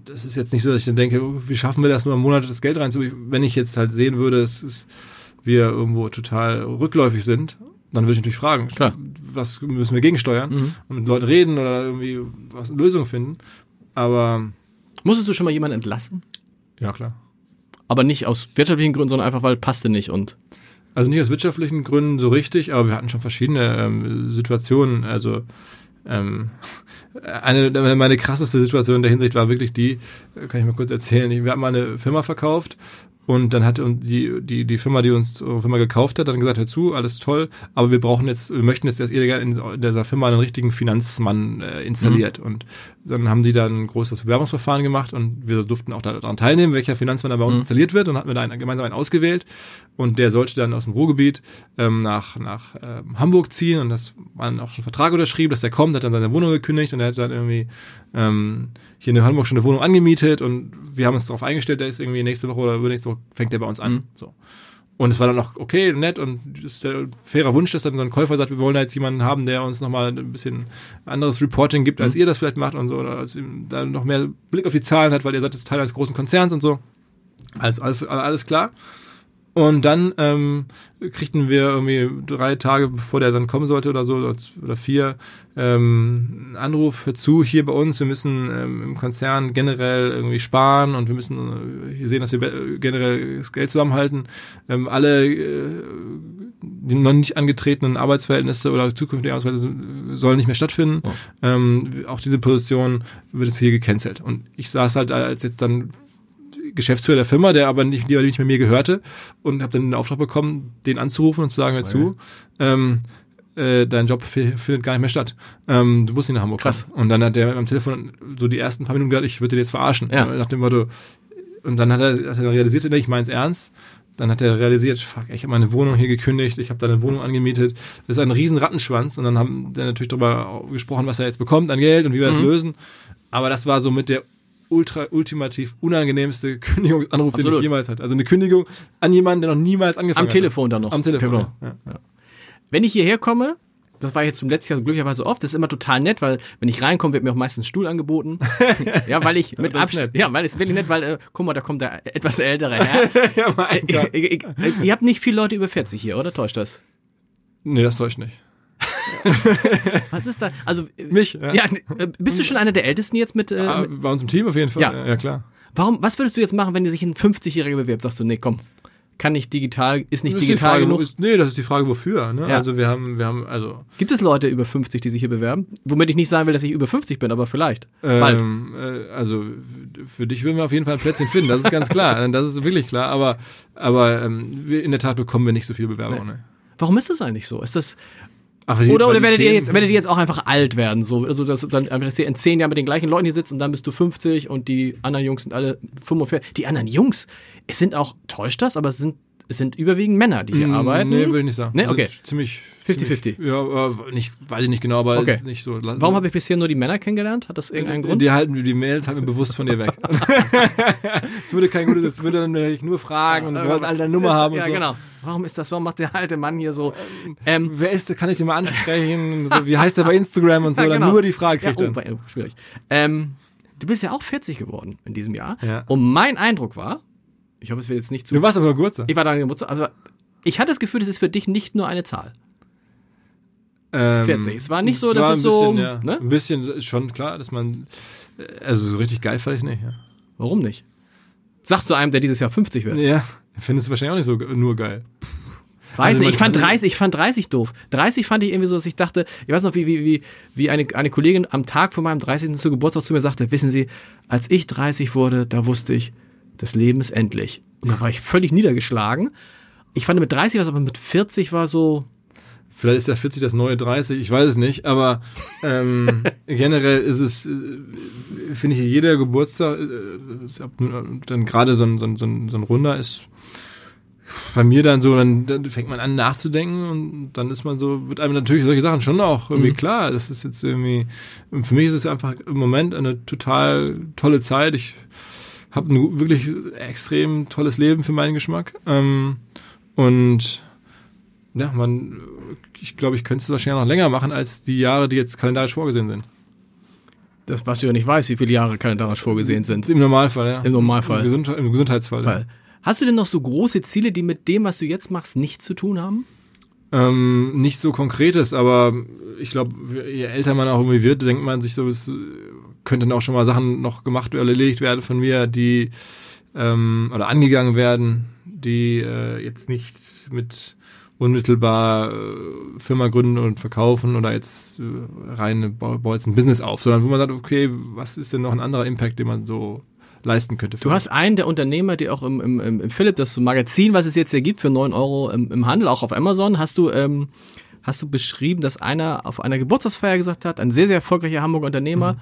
das ist jetzt nicht so, dass ich dann denke, oh, wie schaffen wir das nur im Monat das Geld reinzubringen? Wenn ich jetzt halt sehen würde, dass wir irgendwo total rückläufig sind, dann würde ich natürlich fragen, Klar. was müssen wir gegensteuern Mhm. und mit Leuten reden oder irgendwie was eine Lösung finden. Aber Musstest du schon mal jemanden entlassen? ja klar. Aber nicht aus wirtschaftlichen Gründen, sondern einfach, weil passte nicht und. Also nicht aus wirtschaftlichen Gründen so richtig, aber wir hatten schon verschiedene ähm, Situationen. Also ähm, eine meine krasseste Situation in der Hinsicht war wirklich die, äh, kann ich mal kurz erzählen. Wir haben mal eine Firma verkauft und dann hat uns die, die, die Firma, die uns unsere Firma gekauft hat, dann gesagt, hör zu, alles toll, aber wir brauchen jetzt, wir möchten jetzt, dass ihr gerne in dieser Firma einen richtigen Finanzmann äh, installiert. Und dann haben die dann ein großes Bewerbungsverfahren gemacht und wir durften auch daran teilnehmen, welcher Finanzmann da bei uns installiert wird. Und hatten wir da einen, gemeinsam einen ausgewählt. Und der sollte dann aus dem Ruhrgebiet ähm, nach, nach ähm, Hamburg ziehen. Und das war dann auch schon Vertrag unterschrieben, dass der kommt, hat dann seine Wohnung gekündigt und er hat dann irgendwie ähm, hier in Hamburg schon eine Wohnung angemietet. Und wir haben uns darauf eingestellt, der ist irgendwie nächste Woche oder übernächste Woche fängt der bei uns an. Mhm. So. Und es war dann auch okay, nett und ist der fairer Wunsch, dass dann so ein Käufer sagt, wir wollen da jetzt jemanden haben, der uns nochmal ein bisschen anderes Reporting gibt, als ihr das vielleicht macht und so, oder als da noch mehr Blick auf die Zahlen hat, weil ihr seid jetzt Teil eines großen Konzerns und so. Alles, alles, alles klar. Und dann ähm, kriegten wir irgendwie drei Tage, bevor der dann kommen sollte oder so, oder vier, ähm, einen Anruf zu hier bei uns. Wir müssen ähm, im Konzern generell irgendwie sparen und wir müssen äh, hier sehen, dass wir generell das Geld zusammenhalten. Ähm, alle äh, die noch nicht angetretenen Arbeitsverhältnisse oder zukünftige Arbeitsverhältnisse sollen nicht mehr stattfinden. Oh. Ähm, auch diese Position wird jetzt hier gecancelt. Und ich saß halt als jetzt dann Geschäftsführer der Firma, der aber nicht, die nicht mehr mir gehörte und habe dann den Auftrag bekommen, den anzurufen und zu sagen, hör zu, ähm, äh, dein Job findet gar nicht mehr statt. Ähm, du musst nicht nach Hamburg Krass. Kommen. Und dann hat der am Telefon so die ersten paar Minuten gesagt, ich würde dir jetzt verarschen. Ja. Nach dem Motto, und dann hat er, als er realisiert, ich meine es ernst, dann hat er realisiert, fuck, ich habe meine Wohnung hier gekündigt, ich habe da eine Wohnung angemietet. Das ist ein riesen Rattenschwanz. Und dann haben wir natürlich darüber gesprochen, was er jetzt bekommt an Geld und wie wir mhm. das lösen. Aber das war so mit der ultra ultimativ unangenehmste Kündigungsanruf, Absolut. den ich jemals hatte. Also eine Kündigung an jemanden, der noch niemals angefangen hat. Am Telefon dann noch. Am Telefon. Genau. Ja. Ja. Wenn ich hierher komme, das war jetzt zum letzten Jahr glücklicherweise oft, das ist immer total nett, weil wenn ich reinkomme, wird mir auch meistens ein Stuhl angeboten. ja, weil ich mit Abstand, ja, weil es wirklich nett, weil äh, guck mal, da kommt der etwas ältere Herr. ja, mein Gott. Ihr, ihr, ihr habt nicht viele Leute über 40 hier, oder täuscht das? Nee, das täuscht nicht. Was ist da? Also mich. Ja. ja. Äh, bist du schon einer der Ältesten jetzt mit? Äh, ah, bei uns im Team auf jeden Fall. Ja, ja klar. Warum? Was würdest du jetzt machen, wenn dir sich ein 50-Jähriger bewirbt? Sagst du, nee, komm, kann nicht digital, ist nicht ist digital Frage, genug? Ist, nee, das ist die Frage, wofür. Ne? Ja. Also wir haben, wir haben, also. Gibt es Leute über 50, die sich hier bewerben? Womit ich nicht sagen will, dass ich über 50 bin, aber vielleicht. Ähm, Bald. Äh, also für dich würden wir auf jeden Fall ein Plätzchen finden, das ist ganz klar. das ist wirklich klar. Aber, aber ähm, wir, in der Tat bekommen wir nicht so viele Bewerbungen. Nee. Ne? Warum ist das eigentlich so? Ist das, die, oder oder werdet ihr jetzt werdet ihr jetzt auch einfach alt werden so also dass dann dass ihr in zehn Jahren mit den gleichen Leuten hier sitzt und dann bist du 50 und die anderen Jungs sind alle 45 die anderen Jungs es sind auch täuscht das aber es sind es sind überwiegend Männer, die hier mm, arbeiten. Nee, will ich nicht sagen. Nee, okay. Ziemlich 50-50. Ja, äh, nicht, weiß ich nicht genau, aber okay. nicht so. Warum habe ich bisher nur die Männer kennengelernt? Hat das irgendeinen Grund? Die halten die Mails halten bewusst von dir weg. das würde kein gutes, das würde dann natürlich nur fragen ja, und wollten alle deine Nummer haben ja, und so. genau. Warum ist das? Warum macht der alte Mann hier so? Ähm, Wer ist der? Kann ich den mal ansprechen? so, wie heißt der bei Instagram und so? Ja, genau. Dann nur die Frage kriegt ja, oh, oh, schwierig. Ähm, du bist ja auch 40 geworden in diesem Jahr. Ja. Und mein Eindruck war, ich hoffe, es wird jetzt nicht zu. Du warst aber Geburtstag. Ich war da Geburtstag, aber ich hatte das Gefühl, das ist für dich nicht nur eine Zahl. Ähm, 40. Es war nicht so, dass es so. Bisschen, ja, ne? Ein bisschen ist schon klar, dass man. Also so richtig geil fand ich nicht, ja. Warum nicht? Sagst du einem, der dieses Jahr 50 wird? Ja, findest du wahrscheinlich auch nicht so nur geil. Weiß also nicht, ich fand 30, ich fand 30 doof. 30 fand ich irgendwie so, dass ich dachte, ich weiß noch, wie, wie, wie, wie eine, eine Kollegin am Tag vor meinem 30. zu Geburtstag zu mir sagte, wissen Sie, als ich 30 wurde, da wusste ich, das Leben ist endlich. Und da war ich völlig niedergeschlagen. Ich fand mit 30 was, aber mit 40 war so. Vielleicht ist ja 40 das neue 30, ich weiß es nicht, aber ähm, generell ist es, äh, finde ich, jeder Geburtstag, äh, dann gerade so ein, so, ein, so, ein, so ein Runder ist bei mir dann so, dann, dann fängt man an nachzudenken und dann ist man so, wird einem natürlich solche Sachen schon auch irgendwie mhm. klar. Das ist jetzt irgendwie, für mich ist es einfach im Moment eine total tolle Zeit. Ich habe ein wirklich extrem tolles Leben für meinen Geschmack. Ähm, und ja, man, ich glaube, ich könnte es wahrscheinlich noch länger machen als die Jahre, die jetzt kalendarisch vorgesehen sind. Das, was du ja nicht weißt, wie viele Jahre kalendarisch vorgesehen sind. Im Normalfall, ja. Im Normalfall. Im, Gesund im Gesundheitsfall. Ja. Hast du denn noch so große Ziele, die mit dem, was du jetzt machst, nichts zu tun haben? Ähm, nicht so konkretes, aber ich glaube, je älter man auch irgendwie wird, denkt man sich so, es könnten auch schon mal Sachen noch gemacht oder erledigt werden von mir, die ähm, oder angegangen werden, die äh, jetzt nicht mit unmittelbar äh, Firma gründen und verkaufen oder jetzt äh, rein baut jetzt ein Business auf, sondern wo man sagt, okay, was ist denn noch ein anderer Impact, den man so leisten könnte. Du hast einen der Unternehmer, die auch im, im, im Philipp, das Magazin, was es jetzt hier gibt für neun Euro im, im Handel, auch auf Amazon, hast du ähm, hast du beschrieben, dass einer auf einer Geburtstagsfeier gesagt hat, ein sehr, sehr erfolgreicher Hamburger Unternehmer, mhm.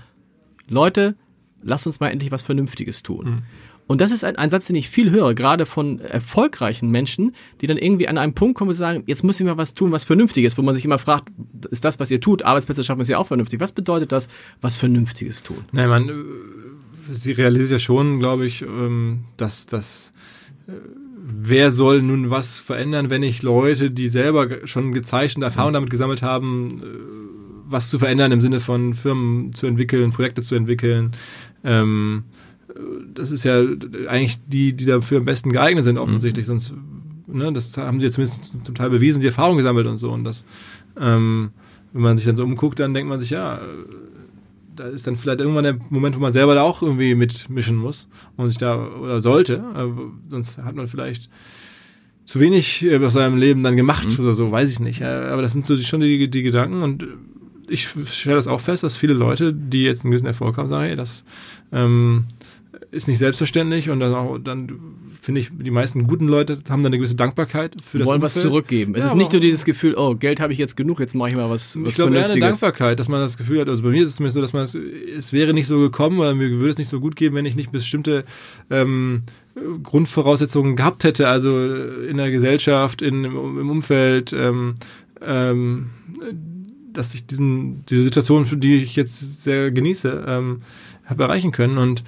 Leute, lasst uns mal endlich was Vernünftiges tun. Mhm. Und das ist ein, ein, Satz, den ich viel höre, gerade von erfolgreichen Menschen, die dann irgendwie an einem Punkt kommen und sagen, jetzt muss ich mal was tun, was Vernünftiges, wo man sich immer fragt, ist das, was ihr tut, Arbeitsplätze schaffen ist ja auch vernünftig. Was bedeutet das, was Vernünftiges tun? Nein, man, äh, sie realisiert ja schon, glaube ich, ähm, dass das äh, wer soll nun was verändern, wenn ich Leute, die selber schon gezeigt und Erfahrung damit gesammelt haben, äh, was zu verändern im Sinne von Firmen zu entwickeln, Projekte zu entwickeln, ähm, das ist ja eigentlich die, die dafür am besten geeignet sind, offensichtlich. Mhm. Sonst ne, das haben sie ja zumindest zum Teil bewiesen, die Erfahrung gesammelt und so. Und das, ähm, wenn man sich dann so umguckt, dann denkt man sich, ja, da ist dann vielleicht irgendwann der Moment, wo man selber da auch irgendwie mitmischen muss und sich da oder sollte. Äh, sonst hat man vielleicht zu wenig äh, aus seinem Leben dann gemacht mhm. oder so, weiß ich nicht. Aber das sind so schon die, die Gedanken und ich stelle das auch fest, dass viele Leute, die jetzt einen gewissen Erfolg haben, sagen, hey, das ähm, ist nicht selbstverständlich und dann, auch, dann finde ich, die meisten guten Leute haben dann eine gewisse Dankbarkeit für das Wollen Umfeld. was zurückgeben. Es ja, ist nicht nur dieses Gefühl, oh, Geld habe ich jetzt genug, jetzt mache ich mal was, was Ich glaube, eher eine Dankbarkeit, dass man das Gefühl hat, also bei mir ist es zumindest so, dass man es, es wäre nicht so gekommen oder mir würde es nicht so gut geben, wenn ich nicht bestimmte ähm, Grundvoraussetzungen gehabt hätte, also in der Gesellschaft, in, im, im Umfeld, ähm, ähm, dass ich diesen, diese Situation, die ich jetzt sehr genieße, ähm, habe erreichen können. Und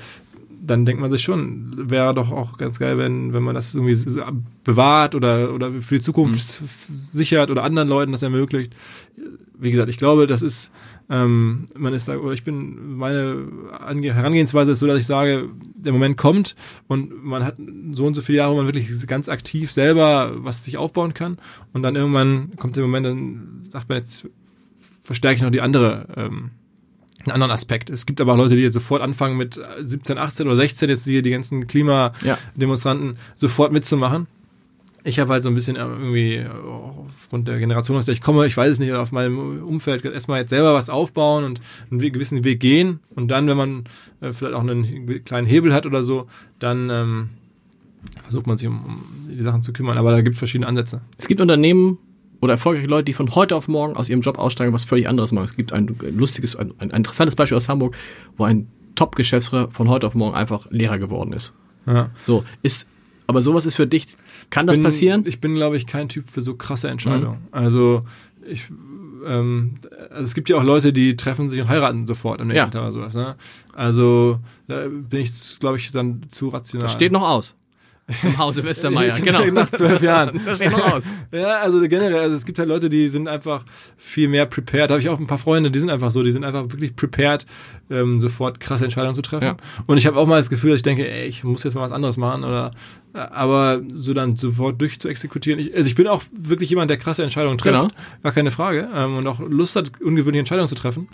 dann denkt man sich schon, wäre doch auch ganz geil, wenn, wenn man das irgendwie bewahrt oder, oder für die Zukunft mhm. sichert oder anderen Leuten das ermöglicht. Wie gesagt, ich glaube, das ist, ähm, man ist da, oder ich bin, meine Herangehensweise ist so, dass ich sage, der Moment kommt und man hat so und so viele Jahre, wo man wirklich ganz aktiv selber was sich aufbauen kann und dann irgendwann kommt der Moment, dann sagt man jetzt, verstärke ich noch die andere, ähm, einen anderen Aspekt. Es gibt aber auch Leute, die jetzt sofort anfangen mit 17, 18 oder 16 jetzt die, die ganzen Klimademonstranten ja. sofort mitzumachen. Ich habe halt so ein bisschen irgendwie aufgrund der Generation, aus der ich komme, ich weiß es nicht, auf meinem Umfeld erstmal jetzt selber was aufbauen und einen gewissen Weg gehen und dann, wenn man äh, vielleicht auch einen kleinen Hebel hat oder so, dann ähm, versucht man sich um, um die Sachen zu kümmern. Aber da gibt es verschiedene Ansätze. Es gibt Unternehmen, oder erfolgreiche Leute, die von heute auf morgen aus ihrem Job aussteigen, was völlig anderes machen. Es gibt ein lustiges, ein, ein interessantes Beispiel aus Hamburg, wo ein Top-Geschäftsführer von heute auf morgen einfach Lehrer geworden ist. Ja. So, ist, aber sowas ist für dich, kann das bin, passieren? Ich bin, glaube ich, kein Typ für so krasse Entscheidungen. Mhm. Also, ich, ähm, also es gibt ja auch Leute, die treffen sich und heiraten sofort am nächsten ja. Tag oder sowas. Ne? Also, da bin ich, glaube ich, dann zu rational. Das steht noch aus. Im Hause Westermeier, genau. Nach zwölf Jahren. das steht noch aus. Ja, also generell, also es gibt halt Leute, die sind einfach viel mehr prepared. Da habe ich auch ein paar Freunde, die sind einfach so, die sind einfach wirklich prepared, ähm, sofort krasse Entscheidungen zu treffen. Ja. Und ich habe auch mal das Gefühl, dass ich denke, ey, ich muss jetzt mal was anderes machen oder aber so dann sofort durch zu exekutieren. Ich, also ich bin auch wirklich jemand, der krasse Entscheidungen trifft, genau. gar keine Frage. Ähm, und auch Lust hat, ungewöhnliche Entscheidungen zu treffen.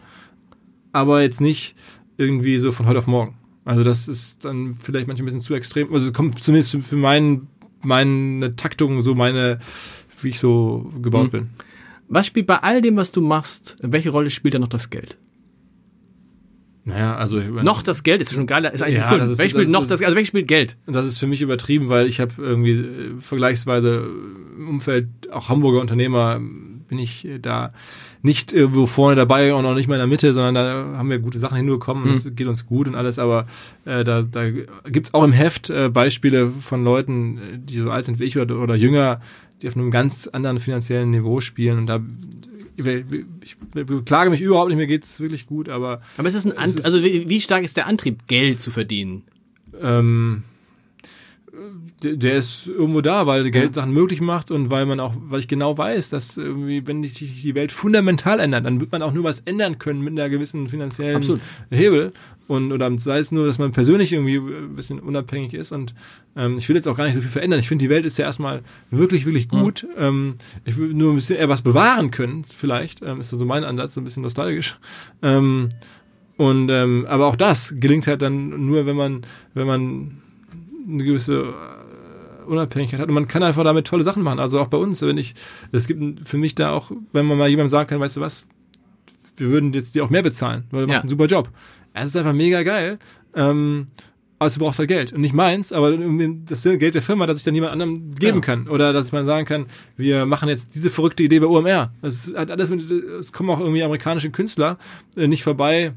Aber jetzt nicht irgendwie so von heute auf morgen. Also das ist dann vielleicht manchmal ein bisschen zu extrem. Also es kommt zumindest für meinen, meine Taktung, so meine, wie ich so gebaut mhm. bin. Was spielt bei all dem, was du machst, welche Rolle spielt da noch das Geld? Naja, also ich meine, noch das Geld ist schon geil, ist eigentlich ja, cool. Das ist, welches spielt noch das, also welches spielt Geld? Das ist für mich übertrieben, weil ich habe irgendwie äh, vergleichsweise im Umfeld auch Hamburger Unternehmer bin ich äh, da nicht irgendwo vorne dabei und auch nicht mal in der Mitte, sondern da haben wir gute Sachen hinbekommen und es mhm. geht uns gut und alles, aber äh, da, da gibt auch im Heft äh, Beispiele von Leuten, äh, die so alt sind wie ich oder, oder jünger, die auf einem ganz anderen finanziellen Niveau spielen und da ich beklage mich überhaupt nicht, mir geht's wirklich gut, aber. Aber ist es ein, Ant also wie, wie stark ist der Antrieb, Geld zu verdienen? Ähm, der, ist irgendwo da, weil Geld Sachen möglich macht und weil man auch, weil ich genau weiß, dass irgendwie, wenn sich die Welt fundamental ändert, dann wird man auch nur was ändern können mit einer gewissen finanziellen Absolut. Hebel. Und oder sei es nur, dass man persönlich irgendwie ein bisschen unabhängig ist. Und ähm, ich will jetzt auch gar nicht so viel verändern. Ich finde, die Welt ist ja erstmal wirklich, wirklich gut. Mhm. Ähm, ich will nur ein bisschen eher was bewahren können, vielleicht. Ähm, ist so mein Ansatz, so ein bisschen nostalgisch. Ähm, und ähm, aber auch das gelingt halt dann nur, wenn man, wenn man eine gewisse Unabhängigkeit hat und man kann einfach damit tolle Sachen machen. Also auch bei uns, wenn ich, es gibt für mich da auch, wenn man mal jemandem sagen kann, weißt du was, wir würden jetzt dir auch mehr bezahlen, weil du ja. machst einen super Job. Es ist einfach mega geil. Ähm, aber du brauchst halt Geld. Und nicht meins, aber das Geld der Firma, dass ich dann jemand anderem geben ja. kann. Oder dass man sagen kann, wir machen jetzt diese verrückte Idee bei OMR. Das hat alles mit, es kommen auch irgendwie amerikanische Künstler äh, nicht vorbei,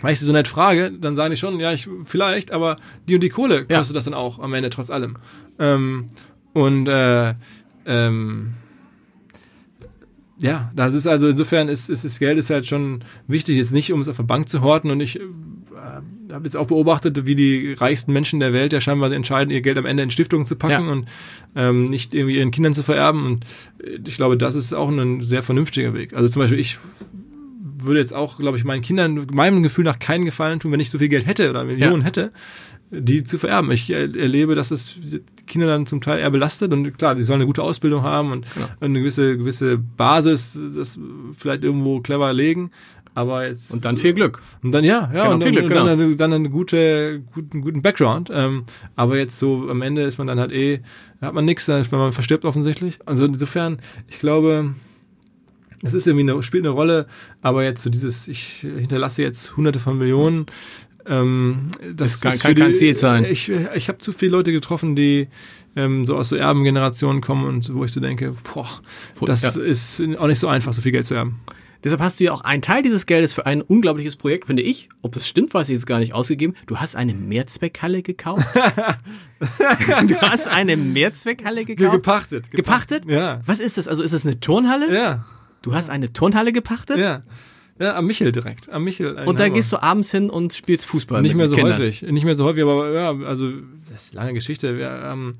wenn ich sie so nett frage, dann sagen die schon, ja, ich vielleicht, aber die und die Kohle kostet ja. das dann auch am Ende trotz allem. Ähm, und äh, ähm, ja, das ist also insofern ist, ist das Geld ist halt schon wichtig, jetzt nicht um es auf der Bank zu horten und ich äh, habe jetzt auch beobachtet, wie die reichsten Menschen der Welt ja scheinbar entscheiden, ihr Geld am Ende in Stiftungen zu packen ja. und ähm, nicht irgendwie ihren Kindern zu vererben und ich glaube, das ist auch ein sehr vernünftiger Weg. Also zum Beispiel ich würde jetzt auch, glaube ich, meinen Kindern meinem Gefühl nach keinen Gefallen tun, wenn ich so viel Geld hätte oder Millionen ja. hätte die zu vererben. Ich er- erlebe, dass es Kinder dann zum Teil eher belastet und klar, die sollen eine gute Ausbildung haben und eine gewisse, gewisse Basis, das vielleicht irgendwo clever legen. Aber jetzt Und dann viel Glück. und dann ja, ja, Genau, und, viel dann, Glück, und dann, genau. eine- dann eine gute, guten, guten Background. Ähm, aber jetzt so am Ende ist man dann halt eh, da hat man nichts, wenn man verstirbt offensichtlich. Also insofern, ich glaube, es ist irgendwie eine, spielt eine Rolle, aber jetzt so dieses, ich hinterlasse jetzt hunderte von Millionen, ähm, das Das kann- kann die- kein Ziel sein. Ich, ich habe zu viele Leute getroffen, die ähm, so aus so Erbengenerationen kommen und wo ich so denke, boah, das Ja. ist auch nicht so einfach, so viel Geld zu erben. Deshalb hast du ja auch einen Teil dieses Geldes für ein unglaubliches Projekt, finde ich. Ob das stimmt, weiß ich jetzt gar nicht ausgegeben. Du hast eine Mehrzweckhalle gekauft. du hast eine Mehrzweckhalle gekauft. Gepachtet. Gepachtet? Ja. Was ist das? Also ist das eine Turnhalle? Ja. Du hast eine Turnhalle gepachtet? Ja. Ja, am Michel direkt. Am Michel. Und dann gehst du abends hin und spielst Fußball. nicht mehr so Kindern. häufig. Nicht mehr so häufig, aber ja, also das ist eine lange Geschichte. Wir, ähm,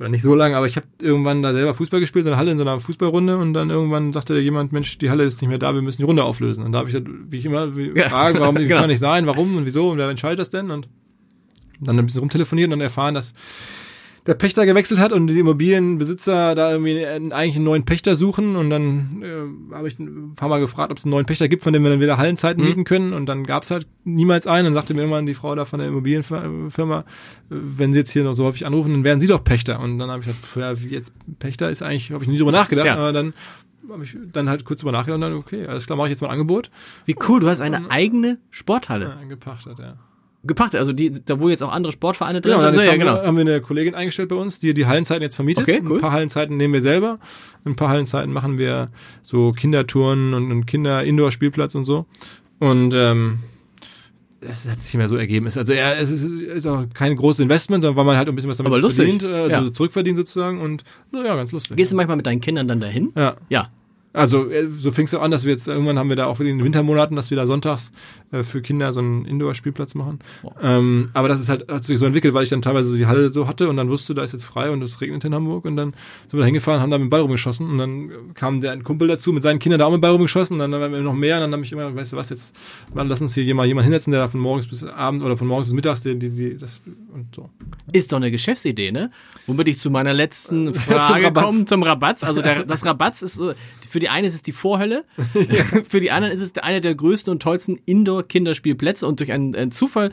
oder nicht so lange, aber ich habe irgendwann da selber Fußball gespielt, so eine Halle in so einer Fußballrunde und dann irgendwann sagte jemand, Mensch, die Halle ist nicht mehr da, wir müssen die Runde auflösen. Und da habe ich, halt, wie ich immer wie Ja, frage, warum wie genau. kann nicht sein, warum und wieso und wer entscheidet das denn? Und dann ein bisschen rumtelefoniert und dann erfahren, dass der Pächter gewechselt hat und die Immobilienbesitzer da irgendwie einen, eigentlich einen neuen Pächter suchen und dann äh, habe ich ein paar Mal gefragt, ob es einen neuen Pächter gibt, von dem wir dann wieder Hallenzeiten Mhm. mieten können und dann gab es halt niemals einen. Dann sagte mir irgendwann die Frau da von der Immobilienfirma, äh, wenn sie jetzt hier noch so häufig anrufen, dann werden sie doch Pächter. Und dann habe ich gesagt, ja, wie jetzt Pächter ist eigentlich, habe ich nie drüber nachgedacht, Ja. aber dann habe ich dann halt kurz drüber nachgedacht und dann, okay, alles klar, mache ich jetzt mal ein Angebot. Wie cool, du hast eine eigene Sporthalle Ja, gepachtet, ja. Gepachtet. Also die, da wo jetzt auch andere Sportvereine drin Genau, sind. jetzt Ja, haben, genau. wir, haben wir eine Kollegin eingestellt bei uns, die die Hallenzeiten jetzt vermietet. Okay, cool. Ein paar Hallenzeiten nehmen wir selber. Ein paar Hallenzeiten machen wir so Kindertouren und einen Kinder-Indoor-Spielplatz und so. Und ähm, es hat sich mehr so ergeben. Es- Also ja, es ist, ist auch kein großes Investment, sondern weil man halt ein bisschen was damit verdient, äh, also Ja. zurückverdient sozusagen und na ja, ganz lustig. Gehst du manchmal mit deinen Kindern dann dahin? ja. Ja. Also äh, so fing es auch an, dass wir jetzt irgendwann haben wir da auch in den Wintermonaten, dass wir da sonntags äh, für Kinder so einen Indoor-Spielplatz machen. Ähm, aber das ist halt hat sich so entwickelt, weil ich dann teilweise die Halle so hatte und dann wusste, da ist jetzt frei und es regnet in Hamburg und dann sind wir da hingefahren, haben da mit dem Ball rumgeschossen und dann kam der ein Kumpel dazu mit seinen Kindern da auch mit dem Ball rumgeschossen und dann waren wir noch mehr und dann habe ich immer, weißt du was jetzt, mal lass uns hier jemand jemand hinsetzen, der da von morgens bis abend oder von morgens bis mittags die, die, die das und so. Ist doch eine Geschäftsidee, ne? Womit ich zu meiner letzten Frage Rabatz. komme, zum Rabatz. Also der, das Rabatz ist so, für die eine ist es die Vorhölle, für die anderen ist es einer der größten und tollsten Indoor-Kinderspielplätze und durch einen, einen Zufall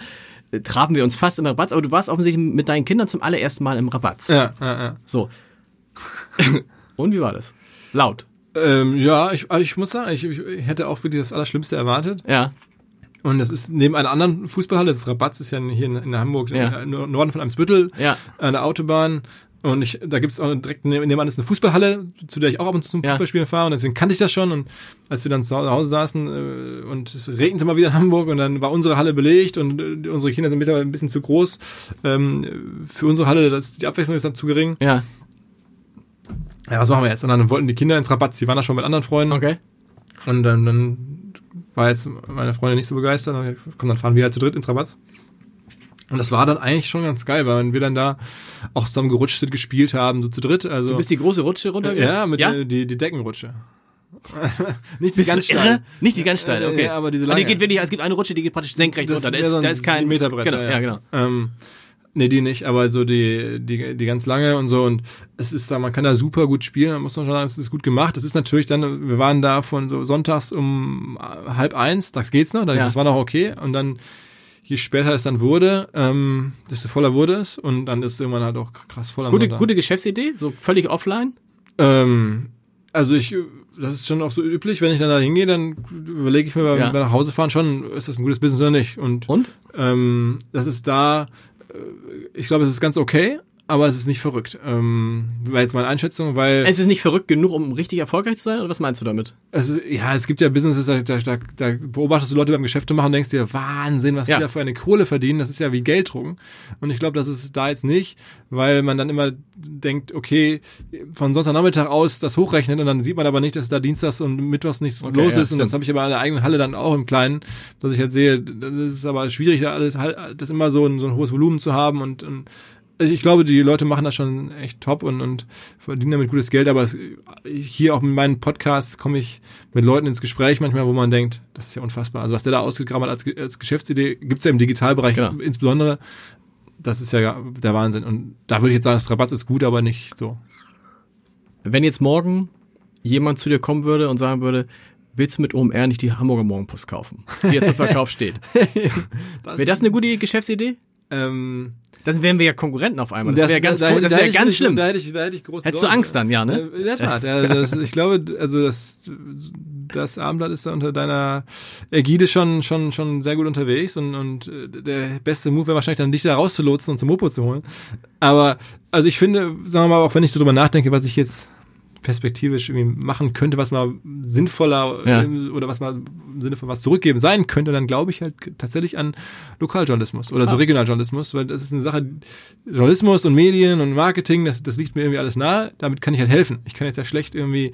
äh, traben wir uns fast im Rabatz, aber du warst offensichtlich mit deinen Kindern zum allerersten Mal im Rabatz. Ja, ja, ja. So. und wie war das? Laut. Ähm, ja, ich, also ich muss sagen, ich, ich hätte auch wirklich das Allerschlimmste erwartet. Ja. Und das ist neben einer anderen Fußballhalle, das ist Rabatz, ist ja hier in, in Hamburg, Ja. im Norden von Eimsbüttel, Ja. an der Autobahn. Und ich, da gibt's auch direkt neben- nebenan ist eine Fußballhalle, zu der ich auch ab und zu zum Ja. Fußballspielen fahre. Und deswegen kannte ich das schon. Und als wir dann zu Hause saßen äh, und es regnete mal wieder in Hamburg und dann war unsere Halle belegt und äh, unsere Kinder sind mittlerweile ein bisschen zu groß. Ähm, für unsere Halle, das, die Abwechslung ist dann zu gering. Ja. Ja, was machen wir jetzt? Und dann wollten die Kinder ins Rabatz, die waren da schon mit anderen Freunden. Okay. Und dann, dann war jetzt meine Freundin nicht so begeistert. Komm, dann fahren wir halt zu dritt ins Rabatz. Und das war dann eigentlich schon ganz geil, weil wir dann da auch zusammen gerutscht sind, gespielt haben, so zu dritt. Also Du bist die große Rutsche runtergegangen? ja, mit ja? Der, die, die Deckenrutsche. nicht die Bist ganz irre? Nicht die ganz steile, Äh, okay. ja, aber diese die lange. geht wirklich, es gibt eine Rutsche, die geht praktisch senkrecht runter. Da ist, so da ist kein Meterbrett. Genau, ja, genau. Ähm, nee, die nicht, aber so die, die, die ganz lange und so. Und es ist da, man kann da super gut spielen, da muss man schon sagen, es ist gut gemacht. Das ist natürlich dann, wir waren da von so sonntags um halb eins, das geht's noch, das Ja. war noch okay. Und dann, je später es dann wurde, ähm, desto voller wurde es. Und dann ist es irgendwann halt auch krass voll am Gute, gute Geschäftsidee, so völlig offline. Ähm, also ich, das ist schon auch so üblich, wenn ich dann da hingehe, dann überlege ich mir beim, Ja. beim Hause fahren schon, ist das ein gutes Business oder nicht. Und, Und? Ähm, das ist da, äh, ich glaube, es ist ganz okay, aber es ist nicht verrückt. Ähm, war jetzt meine Einschätzung, weil Es ist nicht verrückt genug, um richtig erfolgreich zu sein, oder was meinst du damit? also, ja, es gibt ja Businesses, da, da, da, beobachtest du Leute beim Geschäfte machen und denkst dir, Wahnsinn, was Ja. die da für eine Kohle verdienen, das ist ja wie Gelddrucken. Und ich glaube, das ist da jetzt nicht, weil man dann immer denkt, okay, von Sonntagnachmittag aus das hochrechnet und dann sieht man aber nicht, dass da Dienstags und Mittwochs nichts Okay, los ja, ist. Und das habe ich aber in der eigenen Halle dann auch im Kleinen, dass ich halt sehe, das ist aber schwierig, da alles halt, das immer so ein, so ein hohes Volumen zu haben und, und also ich glaube, die Leute machen das schon echt top und, und verdienen damit gutes Geld, aber es, hier auch mit meinen Podcasts komme ich mit Leuten ins Gespräch manchmal, wo man denkt, das ist ja unfassbar. Also was der da ausgegraben hat als, als Geschäftsidee, gibt's ja im Digitalbereich Genau. insbesondere, das ist ja der Wahnsinn. Und da würde ich jetzt sagen, das Rabatt ist gut, aber nicht so. Wenn jetzt morgen jemand zu dir kommen würde und sagen würde, willst du mit OMR nicht die Hamburger Morgenpost kaufen, die jetzt zum Verkauf steht? Wäre das eine gute Geschäftsidee? Ähm, Dann wären wir ja Konkurrenten auf einmal. Das wäre ganz, das da wäre hätte ich- ganz schlimm. Da hätte ich, da hätte ich große Hättest du Sorgen. Angst dann, ja, ne? In der Tat, ja, das, ich glaube, also das, das Abendblatt ist da unter deiner Ägide schon, schon, schon sehr gut unterwegs und, und äh, der beste Move wäre wahrscheinlich dann dich da rauszulotsen und zum Mopo zu holen. Aber, also ich finde, sagen wir mal, auch wenn ich so drüber nachdenke, was ich jetzt perspektivisch irgendwie machen könnte, was mal sinnvoller Ja. äh, oder was mal im Sinne von was zurückgeben sein könnte, dann glaube ich halt tatsächlich an Lokaljournalismus oder so Ah. Regionaljournalismus, weil das ist eine Sache, Journalismus und Medien und Marketing, das, das liegt mir irgendwie alles nahe, damit kann ich halt helfen. Ich kann jetzt ja schlecht irgendwie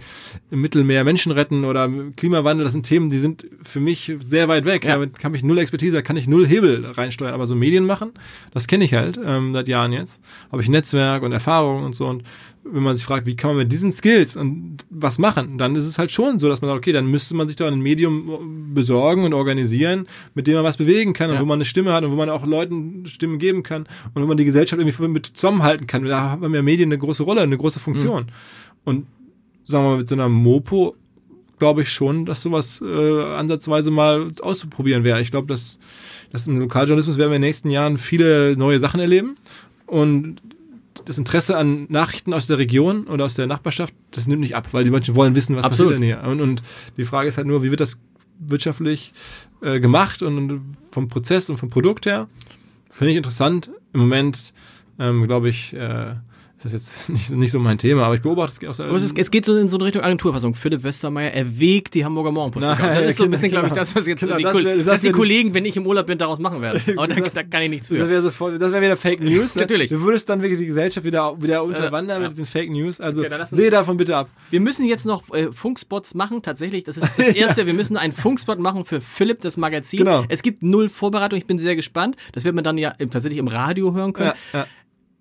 im Mittelmeer Menschen retten oder Klimawandel, das sind Themen, die sind für mich sehr weit weg. Ja. Damit kann ich null Expertise, da kann ich null Hebel reinsteuern, aber so Medien machen, das kenne ich halt ähm, seit Jahren jetzt. Habe ich Netzwerk und Erfahrung und so und wenn man sich fragt, wie kann man mit diesen Skills und was machen, dann ist es halt schon so, dass man sagt, okay, dann müsste man sich doch ein Medium besorgen und organisieren, mit dem man was bewegen kann und Ja. wo man eine Stimme hat und wo man auch Leuten Stimmen geben kann und wo man die Gesellschaft irgendwie mit zusammenhalten kann. Da haben ja Medien eine große Rolle, eine große Funktion. Und sagen wir mal, mit so einer Mopo glaube ich schon, dass sowas äh, ansatzweise mal auszuprobieren wäre. Ich glaube, dass, dass im Lokaljournalismus werden wir in den nächsten Jahren viele neue Sachen erleben und das Interesse an Nachrichten aus der Region oder aus der Nachbarschaft, das nimmt nicht ab, weil die Menschen wollen wissen, was Absolut. passiert denn hier. Und, und die Frage ist halt nur, wie wird das wirtschaftlich äh, gemacht und, vom Prozess und vom Produkt her. Finde ich interessant. Im Moment, ähm, glaube ich, äh, ist das jetzt nicht, nicht so mein Thema, aber ich beobachte es aus der es, ist, es geht so in so eine Richtung Agenturfassung. Philipp Westermeier erwägt die Hamburger Morgenpost. das ist so ein genau, bisschen, glaube ich, das, was jetzt Genau, die, das wär- das das die Kollegen, wenn ich im Urlaub bin, daraus machen werden. Aber da, Das- da kann ich nichts Das für. wäre so voll, das wäre wieder Fake News. Ne? Natürlich. Du würdest dann wirklich die Gesellschaft wieder, wieder unterwandern ja. mit diesen Fake News. Also Okay, sehe davon bitte ab. Wir müssen jetzt noch äh, Funkspots machen, tatsächlich. Das ist das Erste. Wir müssen einen Funkspot machen für Philipp, das Magazin. Genau. Es gibt null Vorbereitung. Ich bin sehr gespannt. Das wird man dann ja tatsächlich im Radio hören können. Ja, ja.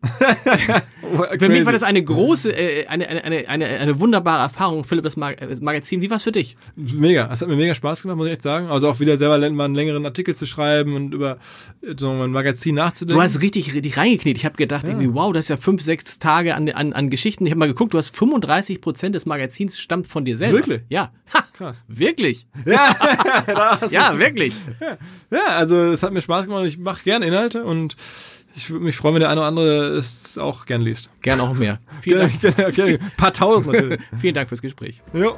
Für mich war das eine große, äh, eine, eine, eine, eine, wunderbare Erfahrung, Philipp, das äh, Magazin. Wie war es für dich? Mega. Es hat mir mega Spaß gemacht, muss ich echt sagen. Also auch wieder selber mal einen längeren Artikel zu schreiben und über äh, so ein Magazin nachzudenken. Du hast richtig, richtig reingekniet. Ich habe gedacht, irgendwie, wow, das ist ja fünf, sechs Tage an, an, an Geschichten. Ich habe mal geguckt, du hast 35 Prozent des Magazins stammt von dir selber. Wirklich? Ja. Ha, krass. wirklich. Ja, Ja, wirklich. ja, also es hat mir Spaß gemacht. und Ich mache gerne Inhalte und ich würde mich freuen, wenn der eine oder andere es auch gern liest. Gern auch mehr. Vielen Dank, okay, okay. Ein paar tausend natürlich. vielen Dank fürs Gespräch. jo.